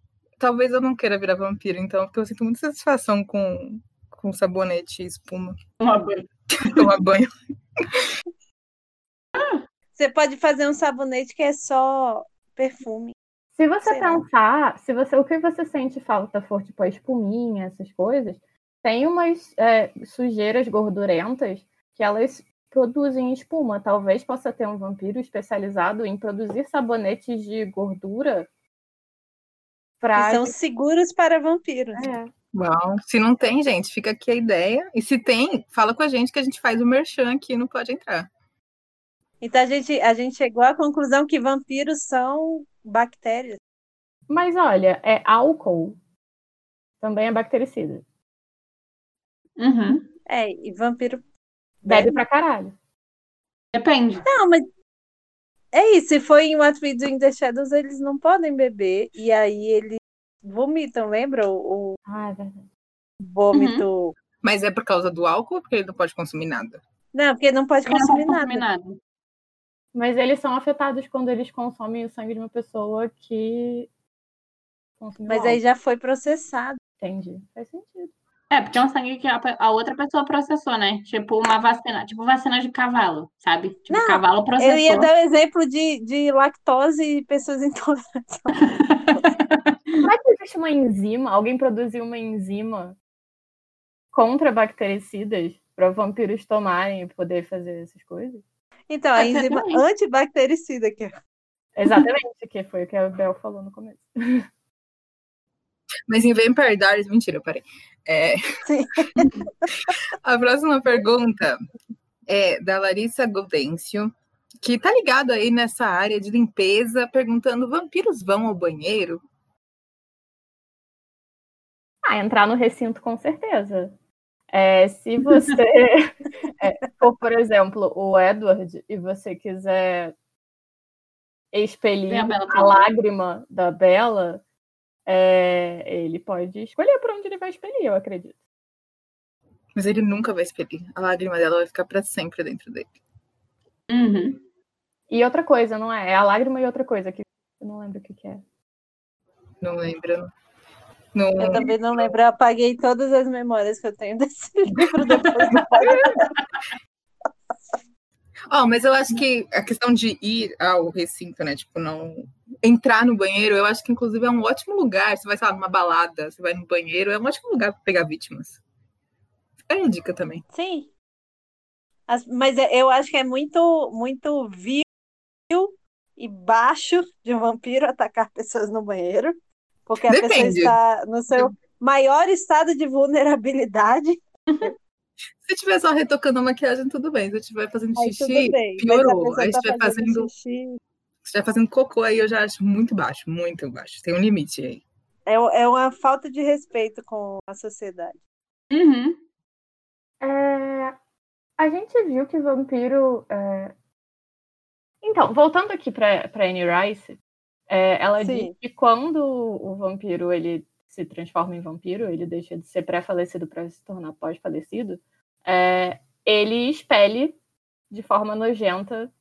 Talvez eu não queira virar vampiro, então, porque eu sinto muita satisfação com, com sabonete e espuma. Uma banha. Tomar banho. (laughs) Você pode fazer um sabonete que é só perfume. Se você Sei lá. pensar, se você, o que você sente falta for tipo a espuminha, essas coisas, tem umas é, sujeiras gordurentas que elas produzem espuma. Talvez possa ter um vampiro especializado em produzir sabonetes de gordura Que para são seguros para vampiros. é, Bom, se não tem, gente, fica aqui a ideia. E se tem, fala com a gente que a gente faz o merchan aqui no Pode Entrar. Então a gente, a gente chegou à conclusão que vampiros são bactérias. Mas olha, é álcool também é bactericida. Uhum. É, e vampiro. Bebe pra caralho. Depende. Não, mas. É isso, se for em What We Do in the Shadows, eles não podem beber. E aí eles vomitam, lembra? O, o Ah, é verdade. vômito. Mas é por causa do álcool ou porque ele não pode consumir nada? Não, porque não pode Eu não consumir nada. consumir nada. Mas eles são afetados quando eles consomem o sangue de uma pessoa que consumiu Mas aí álcool. já foi processado. Entendi. Faz sentido. É, porque é um sangue que a, a outra pessoa processou, né? Tipo uma vacina, tipo vacina de cavalo, sabe? Tipo, Não, cavalo processou. Eu ia dar o exemplo de, de lactose e pessoas intolerantes. (laughs) Será que existe uma enzima? Alguém produziu uma enzima contra bactericidas para vampiros tomarem e poder fazer essas coisas? Então, a enzima antibactericida que é Exatamente, que foi o que a Bel falou no começo. (laughs) Mas em Vampire Diaries, mentira, parei. É, Sim. (laughs) a próxima pergunta é da Larissa Gaudêncio, que tá ligado aí nessa área de limpeza, perguntando: vampiros vão ao banheiro? Ah, entrar no recinto com certeza. É, se você (laughs) é, for, por exemplo, o Edward e você quiser expelir Vem a a lágrima da Bela, é, ele pode escolher para onde ele vai expelir, eu acredito. Mas ele nunca vai expelir. A lágrima dela vai ficar pra sempre dentro dele. Uhum. E outra coisa, não é? É a lágrima e outra coisa que eu não lembro o que, que é. Não lembro. Não... Eu também não lembro, eu apaguei todas as memórias que eu tenho desse (laughs) livro depois (laughs) Ó, mas eu acho que a questão de ir ao recinto, né? Tipo, não entrar no banheiro, eu acho que inclusive é um ótimo lugar. Você vai, sei lá, numa balada, você vai no banheiro, é um ótimo lugar para pegar vítimas. Fica aí a dica também. Sim. As- mas é- eu acho que é muito, muito vil e baixo de um vampiro atacar pessoas no banheiro, porque a pessoa Depende. está no seu maior estado de vulnerabilidade. (laughs) Se tiver só retocando a maquiagem, tudo bem. Se eu estiver fazendo Aí xixi, tudo bem. Mas a piorou. Aí se tá estiver fazendo, se xixi. estiver fazendo cocô, aí eu já acho muito baixo, muito baixo. Tem um limite aí. É, é uma falta de respeito com a sociedade. Uhum. É, a gente viu que vampiro. é, Então, voltando aqui para Anne Rice, é, ela Sim. diz que quando o vampiro ele se transforma em vampiro, ele deixa de ser pré-falecido para se tornar pós-falecido, é, ele expele de forma nojenta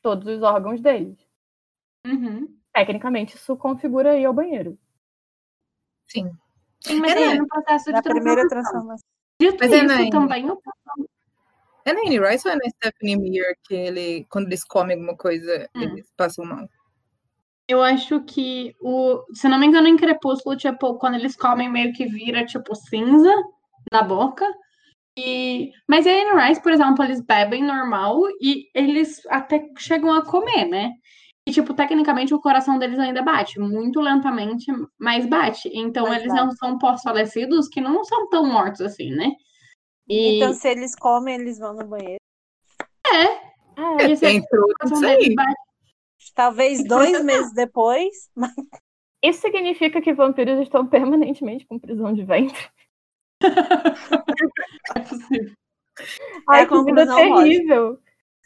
todos os órgãos deles. Uhum. Tecnicamente, isso configura ir ao banheiro. Sim. Sim, mas É, aí né? no processo de Na primeira transformação. Dito Mas é isso, na- também o É na Anne Rice ou é na Stephanie Meyer que ele, quando eles comem alguma coisa, Hum. eles passam mal? Eu acho que o. Se não me engano, em Crepúsculo, tipo, quando eles comem, meio que vira, tipo, cinza na boca. E... Mas a Anne Rice, por exemplo, eles bebem normal e eles até chegam a comer, né? E, tipo, tecnicamente o coração deles ainda bate, muito lentamente, mas bate. Então Mas eles bate. não são pós-falecidos que não são tão mortos assim, né? E Então, se eles comem, eles vão no banheiro. É, eles, Entrou tudo coração isso aí. bate. Talvez dois (laughs) meses depois. Mas... Isso significa que vampiros estão permanentemente com prisão de ventre. (laughs) É possível. Ai, a que vida conclusão lógica. terrível.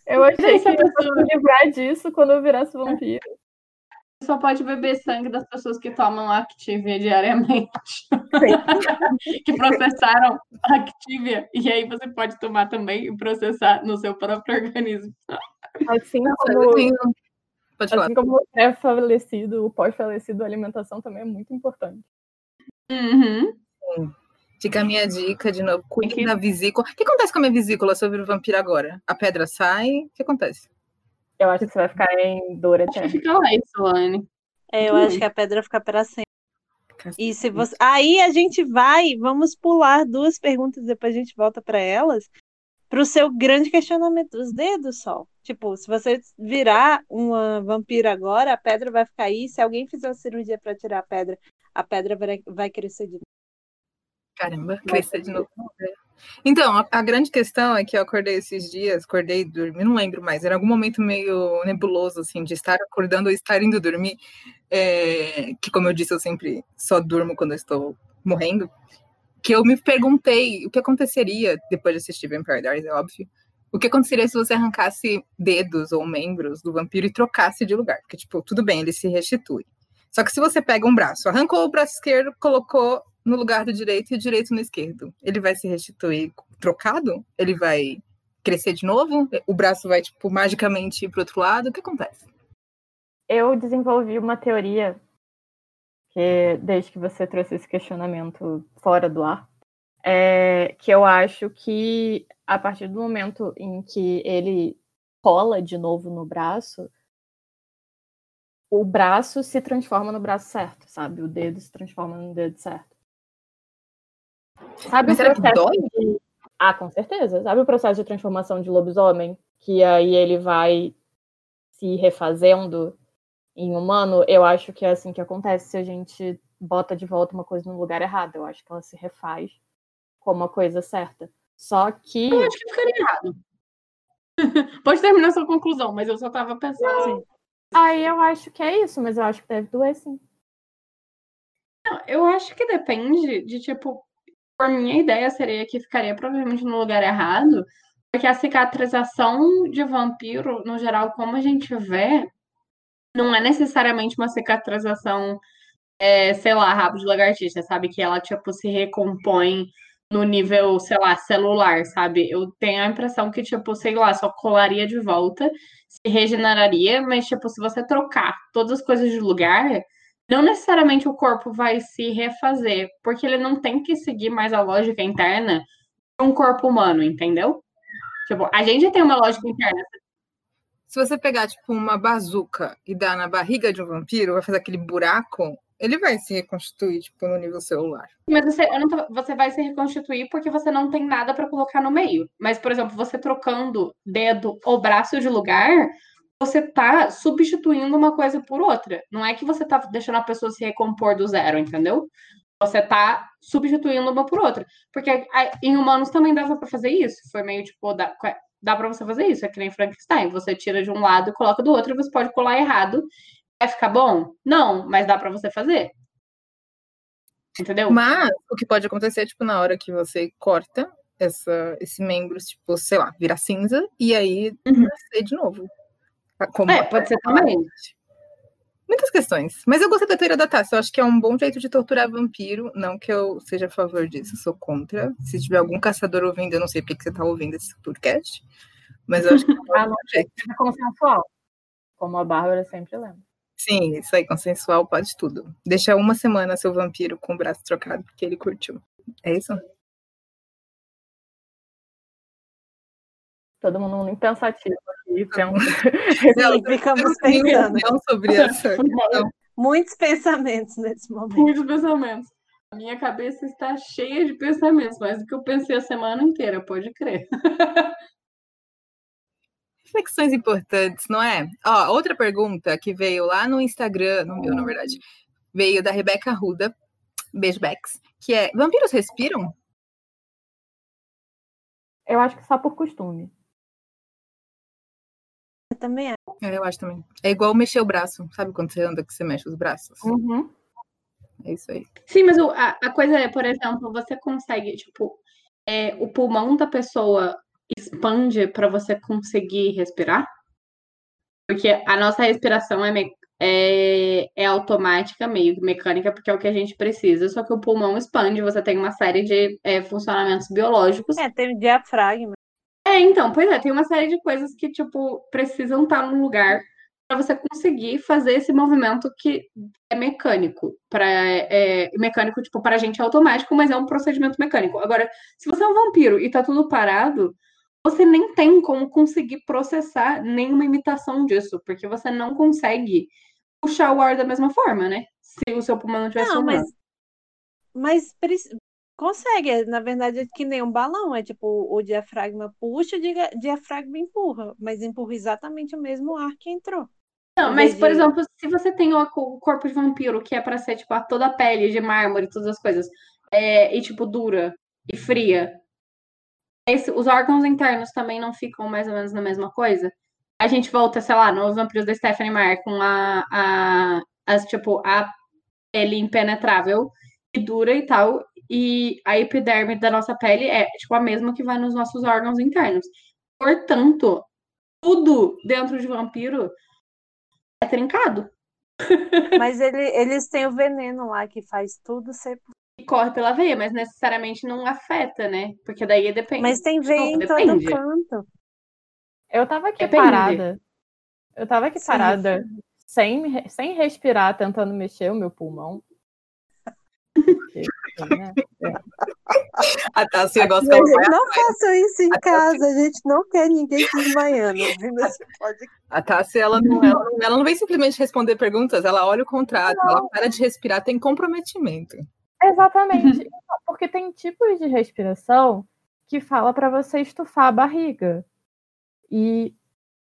Eu achei que a eu pessoa- me livrar disso quando eu virasse vampiro. Só pode beber sangue das pessoas que tomam Activia diariamente. (laughs) que processaram Activia. E aí você pode tomar também e processar no seu próprio organismo. Assim Eu como, Pode falar. assim como o pré-falecido, o pós-falecido, a alimentação também é muito importante. Uhum. Fica a minha dica de novo. Cuide que- da vesícula. O que acontece com a minha vesícula se eu viro vampiro agora? A pedra sai? O que acontece? Eu acho que você vai ficar em dor Acho que fica lá isso, Lane. É, eu Hum. acho que a pedra fica para sempre. E se você. Aí a gente vai, vamos pular duas perguntas, depois a gente volta para elas. Para o seu grande questionamento dos dedos, Sol. Tipo, se você virar uma vampira agora, a pedra vai ficar aí. Se alguém fizer uma cirurgia para tirar a pedra, a pedra vai, vai crescer de novo. Caramba, crescer de novo. Então, a, a grande questão é que eu acordei esses dias, acordei e dormi, não lembro mais, era algum momento meio nebuloso, assim, de estar acordando ou estar indo dormir, é, que como eu disse, eu sempre só durmo quando eu estou morrendo, que eu me perguntei o que aconteceria, depois de assistir Vampire Diaries, é óbvio, o que aconteceria se você arrancasse dedos ou membros do vampiro e trocasse de lugar, porque, tipo, tudo bem, ele se restitui. Só que se você pega um braço, arrancou o braço esquerdo, colocou no lugar do direito e o direito no esquerdo. Ele vai se restituir trocado? Ele vai crescer de novo? O braço vai, tipo, magicamente ir pro outro lado? O que acontece? Eu desenvolvi uma teoria que, desde que você trouxe esse questionamento fora do ar, é que eu acho que a partir do momento em que ele cola de novo no braço, o braço se transforma no braço certo, sabe? O dedo se transforma no dedo certo. Sabe Mas o será que dói? de... Ah, com certeza. Sabe o processo de transformação de lobisomem? Que aí ele vai se refazendo em humano? Eu acho que é assim que acontece se a gente bota de volta uma coisa no lugar errado. Eu acho que ela se refaz como a coisa certa. Só que. Eu acho que ficaria errado. (laughs) Pode terminar sua conclusão, mas eu só tava pensando assim. Aí eu acho que é isso, mas eu acho que deve doer sim. Não, eu acho que depende de, tipo, por minha ideia seria que ficaria provavelmente no lugar errado, porque a cicatrização de vampiro, no geral, como a gente vê, não é necessariamente uma cicatrização, é, sei lá, rabo de lagartixa, sabe? Que ela, tipo, se recompõe no nível, sei lá, celular, sabe? Eu tenho a impressão que, tipo, sei lá, só colaria de volta, se regeneraria, mas, tipo, se você trocar todas as coisas de lugar, não necessariamente o corpo vai se refazer, porque ele não tem que seguir mais a lógica interna de um corpo humano, entendeu? Tipo, a gente tem uma lógica interna. Se você pegar, tipo, uma bazuca e dar na barriga de um vampiro, vai fazer aquele buraco, ele vai se reconstituir, tipo, no nível celular. Mas você, tô- você vai se reconstituir porque você não tem nada para colocar no meio. Mas, por exemplo, você trocando dedo ou braço de lugar, você tá substituindo uma coisa por outra. Não é que você tá deixando a pessoa se recompor do zero, entendeu? Você tá substituindo uma por outra. Porque em humanos também dava para fazer isso. Foi meio tipo, dá para você fazer isso. É que nem Frankenstein. Você tira de um lado e coloca do outro, e você pode colar errado. Vai ficar bom? Não, mas dá para você fazer. Entendeu? Mas o que pode acontecer, tipo, na hora que você corta essa, esse membro, tipo, sei lá, virar cinza, e aí Uhum. nascer de novo. Como É, pode ser também. Muitas questões. Mas eu gostei da teoria da taça. Eu acho que é um bom jeito de torturar vampiro. Não que eu seja a favor disso, sou contra. Se tiver algum caçador ouvindo, eu não sei porque que você tá ouvindo esse podcast. Mas eu acho que é um (laughs) Ah, bom jeito. É consensual. Como a Bárbara sempre lembra. Sim, isso aí, consensual pode tudo. Deixa uma semana seu vampiro com o braço trocado, porque ele curtiu. É isso? Todo mundo muito pensativo aqui. Pensa... (laughs) Não, ficamos pensando. sobre essa questão. Muitos pensamentos nesse momento. Muitos pensamentos. A minha cabeça está cheia de pensamentos, mais do que eu pensei a semana inteira, pode crer. (laughs) Reflexões importantes, não é? Ó, outra pergunta que veio lá no Instagram, no meu, na verdade, veio da Rebeca Ruda, beijo Bex, que é: vampiros respiram? Eu acho que só por costume. Eu também acho. É, eu acho também. É igual mexer o braço. Sabe quando você anda que você mexe os braços? Uhum. É isso aí. Sim, mas o- a, a coisa é, por exemplo, você consegue, tipo, é, o pulmão da pessoa expande para você conseguir respirar? Porque a nossa respiração é, me- é, é automática, meio mecânica, porque é o que a gente precisa, só que o pulmão expande, você tem uma série de é, funcionamentos biológicos. É, tem o diafragma. É, então, pois é, tem uma série de coisas que, tipo, precisam estar num lugar para você conseguir fazer esse movimento que é mecânico. Pra, é, mecânico, tipo, para a gente é automático, mas é um procedimento mecânico. Agora, se você é um vampiro e tá tudo parado, você nem tem como conseguir processar nenhuma imitação disso, porque você não consegue puxar o ar da mesma forma, né? Se o seu pulmão não tivesse Não, mas, mas consegue. é, Na verdade, é que nem um balão. É tipo, o diafragma puxa, o dia- diafragma empurra. Mas empurra exatamente o mesmo ar que entrou. Não, mas, por exemplo, se você tem o corpo de vampiro, que é pra ser, tipo, a toda a pele de mármore e todas as coisas, é, e, tipo, dura e fria, esse- os órgãos internos também não ficam mais ou menos na mesma coisa? A gente volta, sei lá, nos vampiros da Stephanie Meyer com a, a, as, tipo, a pele impenetrável e dura e tal, e a epiderme da nossa pele é, tipo, a mesma que vai nos nossos órgãos internos. Portanto, tudo dentro de vampiro é trincado (laughs) Mas ele- eles têm o veneno lá que faz tudo ser. e corre pela veia, mas necessariamente não afeta, né? Porque daí depende. Mas tem veia em todo canto. Eu tava aqui Depende. parada. Eu tava aqui Sim. parada, sem, re- sem respirar, tentando mexer o meu pulmão. (laughs) Né? A Tassia gosta de Gente, não façam isso em casa. A gente não quer ninguém desmaiando (laughs) ouvindo esse podcast. A Tassi, ela não, ela, não, ela não vem simplesmente responder perguntas, ela olha o contrato, ela para de respirar, tem comprometimento. Exatamente. (laughs) Porque tem tipos de respiração que fala para você estufar a barriga. E,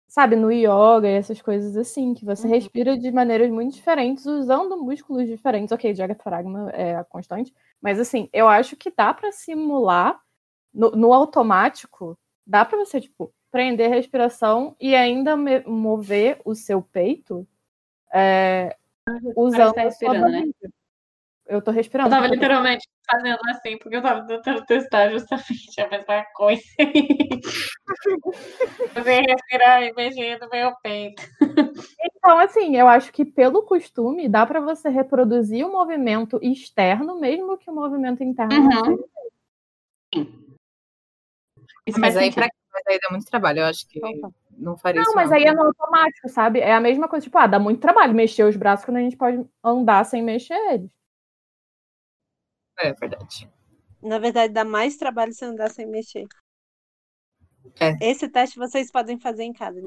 sabe, no yoga e essas coisas assim, que você Uhum. respira de maneiras muito diferentes, usando músculos diferentes. Ok, diafragma é a constante, mas assim, eu acho que dá para simular no, no automático, dá para você, tipo, prender a respiração e ainda me- mover o seu peito é, usando tá a sua né? Eu tô respirando. tava eu tô- literalmente fazendo assim, porque eu tava tentando testar justamente (laughs) a mesma coisa. (laughs) Vim respirar e mexer no meu peito. Então, assim, eu acho que pelo costume dá para você reproduzir o movimento externo, mesmo que o movimento interno não Uhum. seja. Isso Mas faz aí, pra, mas aí dá muito trabalho, eu acho que Opa. não faria Não, isso. mas aí é no automático, sabe? É a mesma coisa, tipo, ah, dá muito trabalho mexer os braços quando a gente pode andar sem mexer eles. É verdade. Na verdade, dá mais trabalho se andar sem mexer. É. Esse teste vocês podem fazer em casa.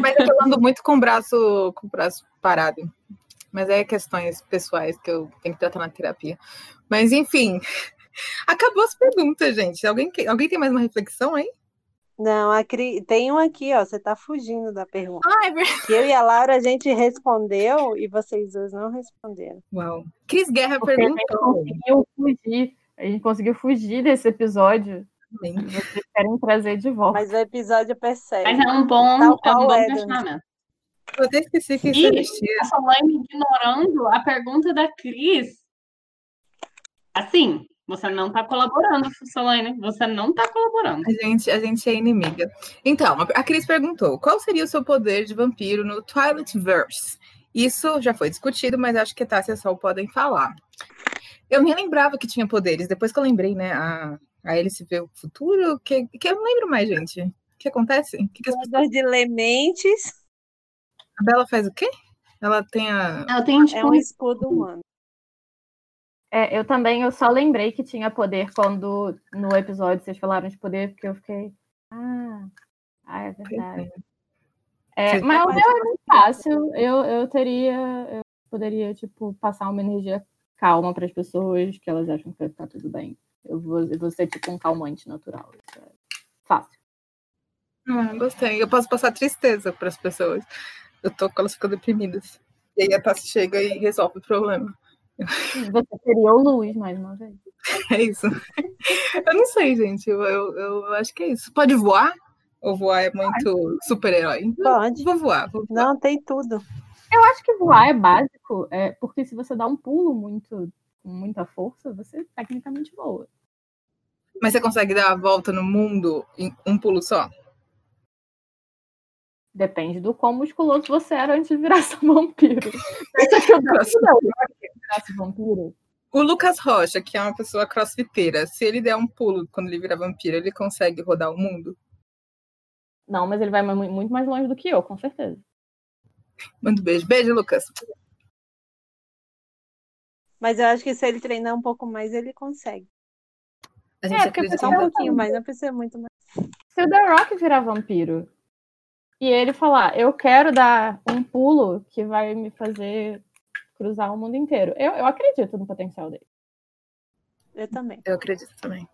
Mas eu tô andando muito com o braço, com o braço parado. Mas é questões pessoais que eu tenho que tratar na terapia. Mas enfim, (laughs) acabou as perguntas, gente. Alguém, alguém tem mais uma reflexão aí? Não, a Cri... tem um aqui, ó. Você tá fugindo da pergunta. Ah, é verdade. Eu e a Laura a gente respondeu e vocês dois não responderam. Uau. Cris Guerra Porque a gente perguntou. conseguiu fugir. A gente conseguiu fugir desse episódio. E vocês querem trazer de volta. Mas o episódio persegue. Mas é um bom, Tal é um bom é, questionamento. Eu até esqueci que isso existia. a Solane ignorando a pergunta da Cris. Assim, você não tá colaborando, Solane. Você não tá colaborando. A gente, a gente é inimiga. Então, a Cris perguntou: qual seria o seu poder de vampiro no Twilight Verse? Isso já foi discutido, mas acho que Tássia e a Sol podem falar. Eu nem lembrava que tinha poderes. Depois que eu lembrei, né? A, a Alice vê o futuro, que, que eu não lembro mais, gente. O que acontece? O que que as pessoas- de Lementes a Bela faz o quê? Ela tem a. Ela tem, tipo, é um escudo humano. É, eu também, eu só lembrei que tinha poder quando no episódio vocês falaram de poder, porque eu fiquei. Ah, ah é verdade. É, mas o meu é muito fácil. Eu, eu teria. Eu poderia, tipo, passar uma energia calma para as pessoas, que elas acham que vai ficar tudo bem. Eu vou, eu vou ser tipo um calmante natural. É fácil. Ah, gostei. Eu posso passar tristeza para as pessoas. Eu tô com elas ficam deprimidas. E aí a Tássia chega e resolve o problema. Você teria o luz, mais uma vez. (laughs) É isso. Eu não sei, gente. Eu, eu, eu acho que é isso. Pode voar? Ou voar é muito super-herói? Pode. Vou voar, vou voar. Não, tem tudo. Eu acho que voar é básico, é, porque se você dá um pulo muito com muita força, você tecnicamente voa. Mas você consegue dar a volta no mundo em um pulo só? Depende do quão musculoso você era antes de virar seu vampiro. (laughs) Pensa que não virasse vampiro. O Lucas Rocha, que é uma pessoa crossfiteira, se ele der um pulo quando ele virar vampiro, ele consegue rodar o mundo? Não, mas ele vai mu- muito mais longe do que eu, com certeza. Manda um beijo. Beijo, Lucas. Mas eu acho que se ele treinar um pouco mais, ele consegue. A gente É, porque Só em um pouquinho mais, não precisa muito mais. Se o The Rock virar vampiro e ele falar, eu quero dar um pulo que vai me fazer cruzar o mundo inteiro, eu, eu acredito no potencial dele. Eu também. Eu acredito também.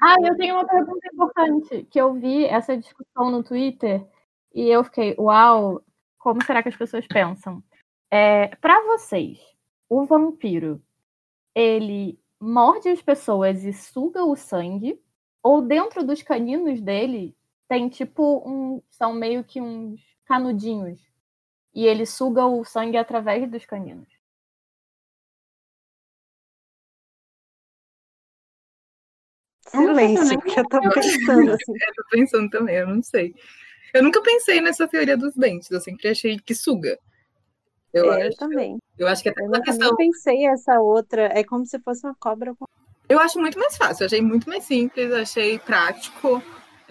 Ah, eu tenho uma pergunta importante, que eu vi essa discussão no Twitter e eu fiquei, uau, como será que as pessoas pensam? É, para vocês, o vampiro, ele morde as pessoas e suga o sangue, ou dentro dos caninos dele tem tipo um, são meio que uns canudinhos, e ele suga o sangue através dos caninos. Silêncio, que eu tô pensando (laughs) assim. Eu tô pensando também, eu não sei. Eu nunca pensei nessa teoria dos dentes, eu sempre achei que suga. Eu, É, eu acho, também. eu acho que até Eu questão. pensei essa outra. É como se fosse uma cobra com. Eu acho muito mais fácil, eu achei muito mais simples, achei prático.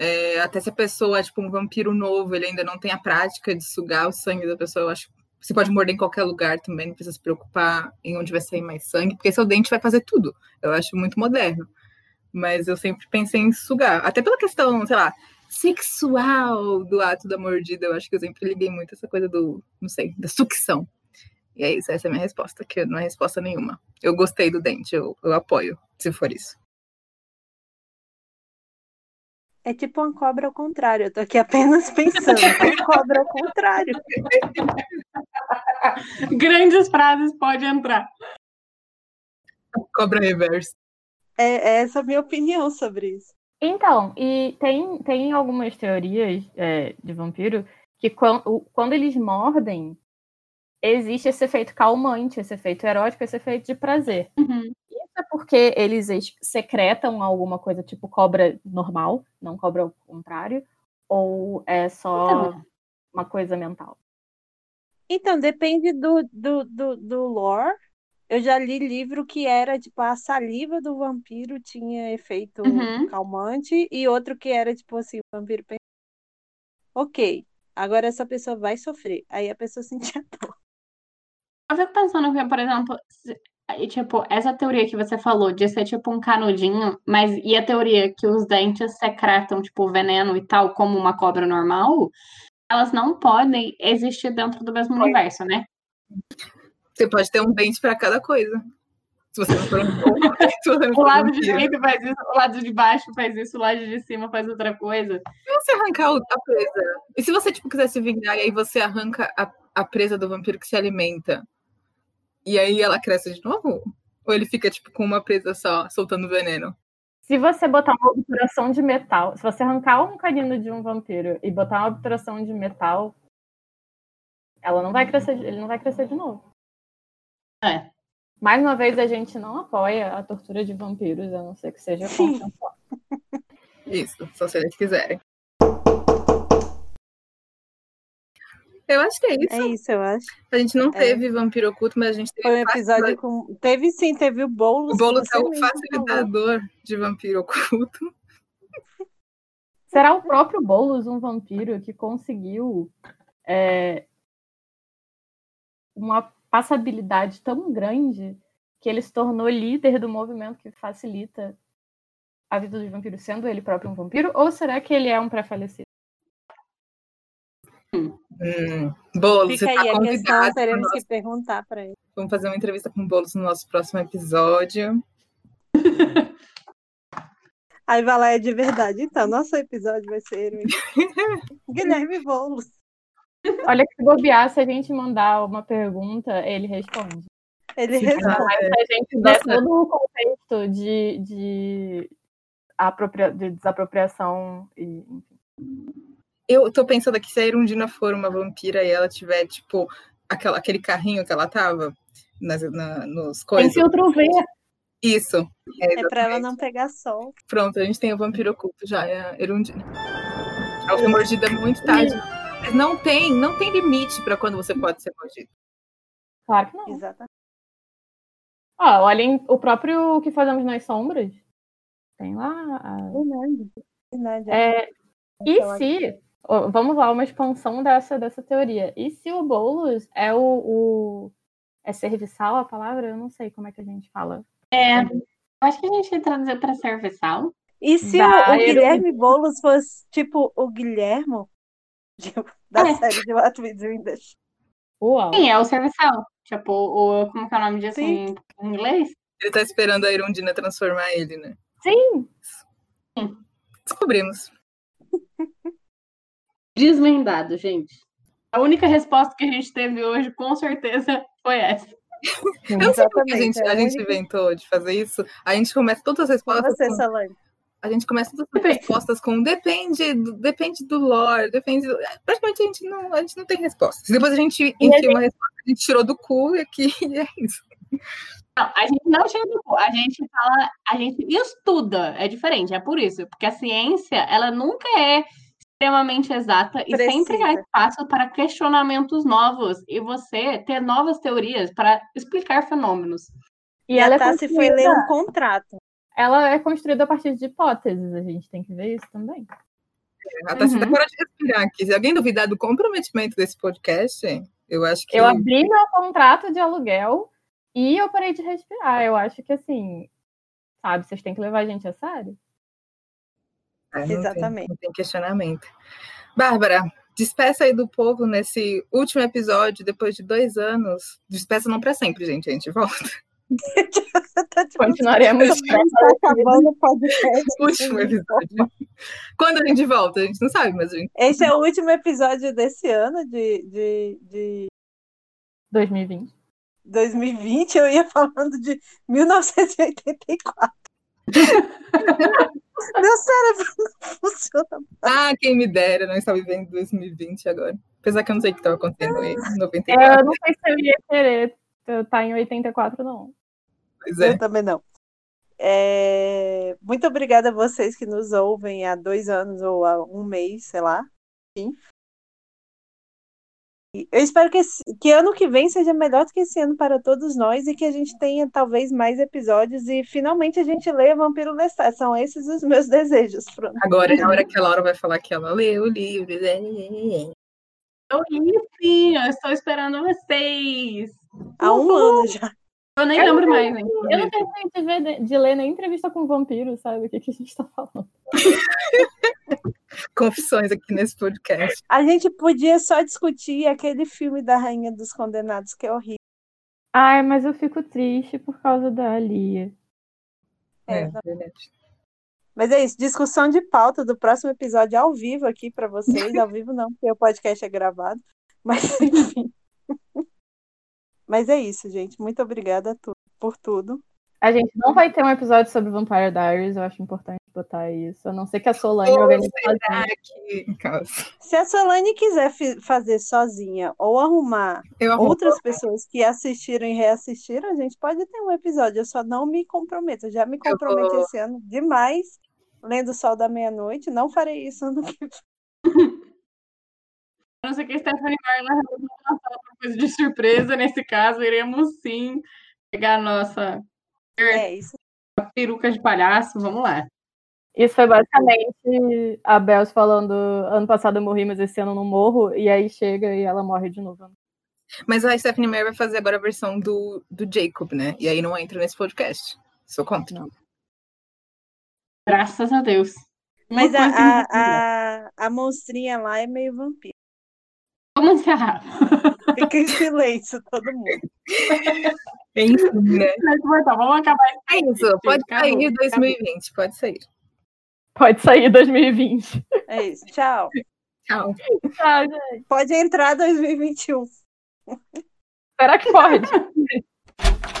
É, até se a pessoa é tipo um vampiro novo, ele ainda não tem a prática de sugar o sangue da pessoa, eu acho que você pode morder em qualquer lugar também, não precisa se preocupar em onde vai sair mais sangue, porque seu dente vai fazer tudo. Eu acho muito moderno. Mas eu sempre pensei em sugar, até pela questão, sei lá, sexual do ato da mordida, eu acho que eu sempre liguei muito essa coisa do, não sei, da sucção. E é isso, essa é a minha resposta, que não é resposta nenhuma. Eu gostei do dente, eu, eu apoio, se for isso. É tipo uma cobra ao contrário. Eu tô aqui apenas (laughs) pensando. Uma cobra ao contrário. (laughs) Grandes frases pode entrar. Cobra reverso. É, é essa a minha opinião sobre isso. Então, e tem, tem algumas teorias é, de vampiro que quando, quando eles mordem, existe esse efeito calmante, esse efeito erótico, esse efeito de prazer. Uhum. Isso é porque eles secretam alguma coisa tipo cobra normal, não cobra ao contrário, ou é só uma coisa mental? Então, depende do, do, do, do lore. Eu já li livro que era, tipo, a saliva do vampiro tinha efeito Uhum. calmante e outro que era, tipo assim, o vampiro pensa, ok, agora essa pessoa vai sofrer. Aí a pessoa (laughs) sentia dor. Eu fico pensando que, por exemplo, e, tipo, essa teoria que você falou de ser tipo um canudinho, mas e a teoria que os dentes secretam, tipo, veneno e tal, como uma cobra normal, elas não podem existir dentro do mesmo universo, né? Você pode ter um dente para cada coisa. Se você não for um (laughs) O lado vampiro. direito faz isso, o lado de baixo faz isso, o lado de cima faz outra coisa. Se você arrancar a presa. E se você tipo, quiser se vingar e aí você arranca a, a presa do vampiro que se alimenta? E aí ela cresce de novo? Ou ele fica tipo com uma presa só, soltando veneno? Se você botar uma obturação de metal, se você arrancar um canino de um vampiro e botar uma obturação de metal, ela não vai crescer, ele não vai crescer de novo. É. Mais uma vez, a gente não apoia a tortura de vampiros, a não ser que seja consensual. (laughs) Isso, só se eles quiserem. Eu acho que é isso. É isso, eu acho. A gente não É. teve vampiro oculto, mas a gente teve Foi um episódio com. Teve sim, teve o Boulos. O bolo é o mesmo falou. facilitador de vampiro oculto. (laughs) Será o próprio Boulos um vampiro que conseguiu é, uma passabilidade tão grande que ele se tornou líder do movimento que facilita a vida dos vampiros, sendo ele próprio um vampiro? Ou será que ele é um pré-falecido? Hum, Bolo, você Fica tá aí a questão, convidado. pro teremos nosso- que perguntar para ele. Vamos fazer uma entrevista com o Boulos no nosso próximo episódio. (laughs) Aí vai lá, é de verdade. Então, nosso episódio vai ser (laughs) Guilherme Boulos. Olha que se bobear, se a gente mandar uma pergunta, ele responde. Ele responde. Mas se a gente der todo o contexto de, de apropria- de desapropriação e Eu tô pensando aqui se a Erundina for uma vampira e ela tiver, tipo, aquela, aquele carrinho que ela tava nas, na, nos tem coisas. filtro V. Isso. É, É pra ela não pegar sol. Pronto, a gente tem o vampiro oculto já, é a Erundina. Ela foi mordida muito tarde. Mas não tem, não tem limite pra quando você pode ser mordido. Claro que não. Exatamente. Ó, olhem o próprio que fazemos nas sombras. Tem lá. a- Verdade. Verdade. É, e Então, se. Vamos lá, uma expansão dessa, dessa teoria. E se o Boulos é o, o- É serviçal a palavra? Eu não sei como é que a gente fala. É, eu acho que a gente traduziu para serviçal. E se Da o, o Guilherme Boulos fosse tipo o Guilhermo de- da É. série de What We Do in the Shadows? Uau. Sim, é o serviçal. Tipo, o, como que é o nome disso em em inglês? Ele tá esperando a Erundina transformar ele, né? Sim! Descobrimos. Desvendado, gente. A única resposta que a gente teve hoje, com certeza, foi essa. Eu não sei por que a gente, é a gente inventou de fazer isso. A gente começa todas as respostas. você, com- Solange. A gente começa todas as Depende. respostas com depende, do- depende do lore, depende. do- Praticamente a gente não, a gente não tem respostas. Depois a gente E a enfia uma resposta, a gente tirou do cu e aqui e (laughs) é isso. Não, a gente não chega do cu, a gente fala, a gente estuda, é diferente, é por isso, porque a ciência, ela nunca é extremamente exata e sempre há Precisa. espaço para questionamentos novos e você ter novas teorias para explicar fenômenos. E E ela a é, Tassi foi ler um contrato. ela é construída a partir de hipóteses, a gente tem que ver isso também. A Tassi Uhum. tá fora de respirar aqui. Se alguém duvidar do comprometimento desse podcast, eu acho que. Eu abri meu contrato de aluguel e eu parei de respirar. Eu acho que assim, sabe, vocês têm que levar a gente a sério. É, não tem- Exatamente. não tem questionamento. Bárbara, despeça aí do povo nesse último episódio, depois de dois anos. Despeça não para sempre, gente. A gente volta. (laughs) Tá, Continuaremos Tá acabando o podcast. (laughs) Último episódio. Quando a gente volta? A gente não sabe, mas a gente. Esse é o último episódio desse ano de, de, de 2020. 2020. Eu ia falando de 1984. (laughs) Meu cérebro (laughs) não funciona. Ah, quem me dera, não estava vivendo 2020 agora. Apesar que eu não sei o que estava acontecendo em É, 94. eu não sei se eu ia querer estar em 84, não. Pois é. Eu também não. É, Muito obrigada a vocês que nos ouvem há dois anos ou há um mês, sei lá. Enfim. Eu espero que, esse- que ano que vem seja melhor do que esse ano para todos nós e que a gente tenha talvez mais episódios e finalmente a gente leia Vampiro Lestat. São esses os meus (laughs) desejos. Pronto. Agora é a hora que a Laura vai falar que ela leu o livro. Eu li sim, eu estou esperando vocês. Há um ano já. Eu nem Eu lembro não mais, hein? Eu não terminei de, ver, de ler nem entrevista com vampiro, sabe? O que, que a gente tá falando. (laughs) Confissões aqui nesse podcast. A gente podia só discutir aquele filme da Rainha dos Condenados, que é horrível. Ai, mas eu fico triste por causa da Lia. É, É, verdade. Mas é isso, discussão de pauta do próximo episódio ao vivo aqui para vocês. (laughs) Ao vivo não, porque o podcast é gravado. Mas (laughs) enfim. Mas é isso, gente. Muito obrigada a tu- por tudo. A gente não vai ter um episódio sobre Vampire Diaries, eu acho importante botar isso. A não ser que a Solange Ou organize sozinha. Se a Solane quiser fazer sozinha ou arrumar outras pessoas que assistiram e reassistiram, a gente pode ter um episódio. Eu só não me comprometo. Eu já me comprometi vou- esse ano demais, lendo o Sol da Meia-Noite. Não farei isso ano que vem. A não ser que a Stephanie Marla alguma coisa de surpresa, nesse caso, iremos sim pegar a nossa É isso. peruca de palhaço, vamos lá. Isso foi basicamente a Bells falando: ano passado eu morri, mas esse ano eu não morro. E aí chega e ela morre de novo. Mas a Stephanie Meyer vai fazer agora a versão do, do Jacob, né? E aí não entra nesse podcast. Sou contra. Graças a Deus. Mas a, a, não a, a monstrinha lá é meio vampiro. Vamos (laughs) encerrar. Fica em silêncio todo mundo. (laughs) Enfim, né? Então, vamos acabar É isso. Pode Acabou, sair 2020. Pode sair. Pode sair 2020. É isso. Tchau. Tchau. Ah, gente, Pode entrar 2021. será que pode? (laughs)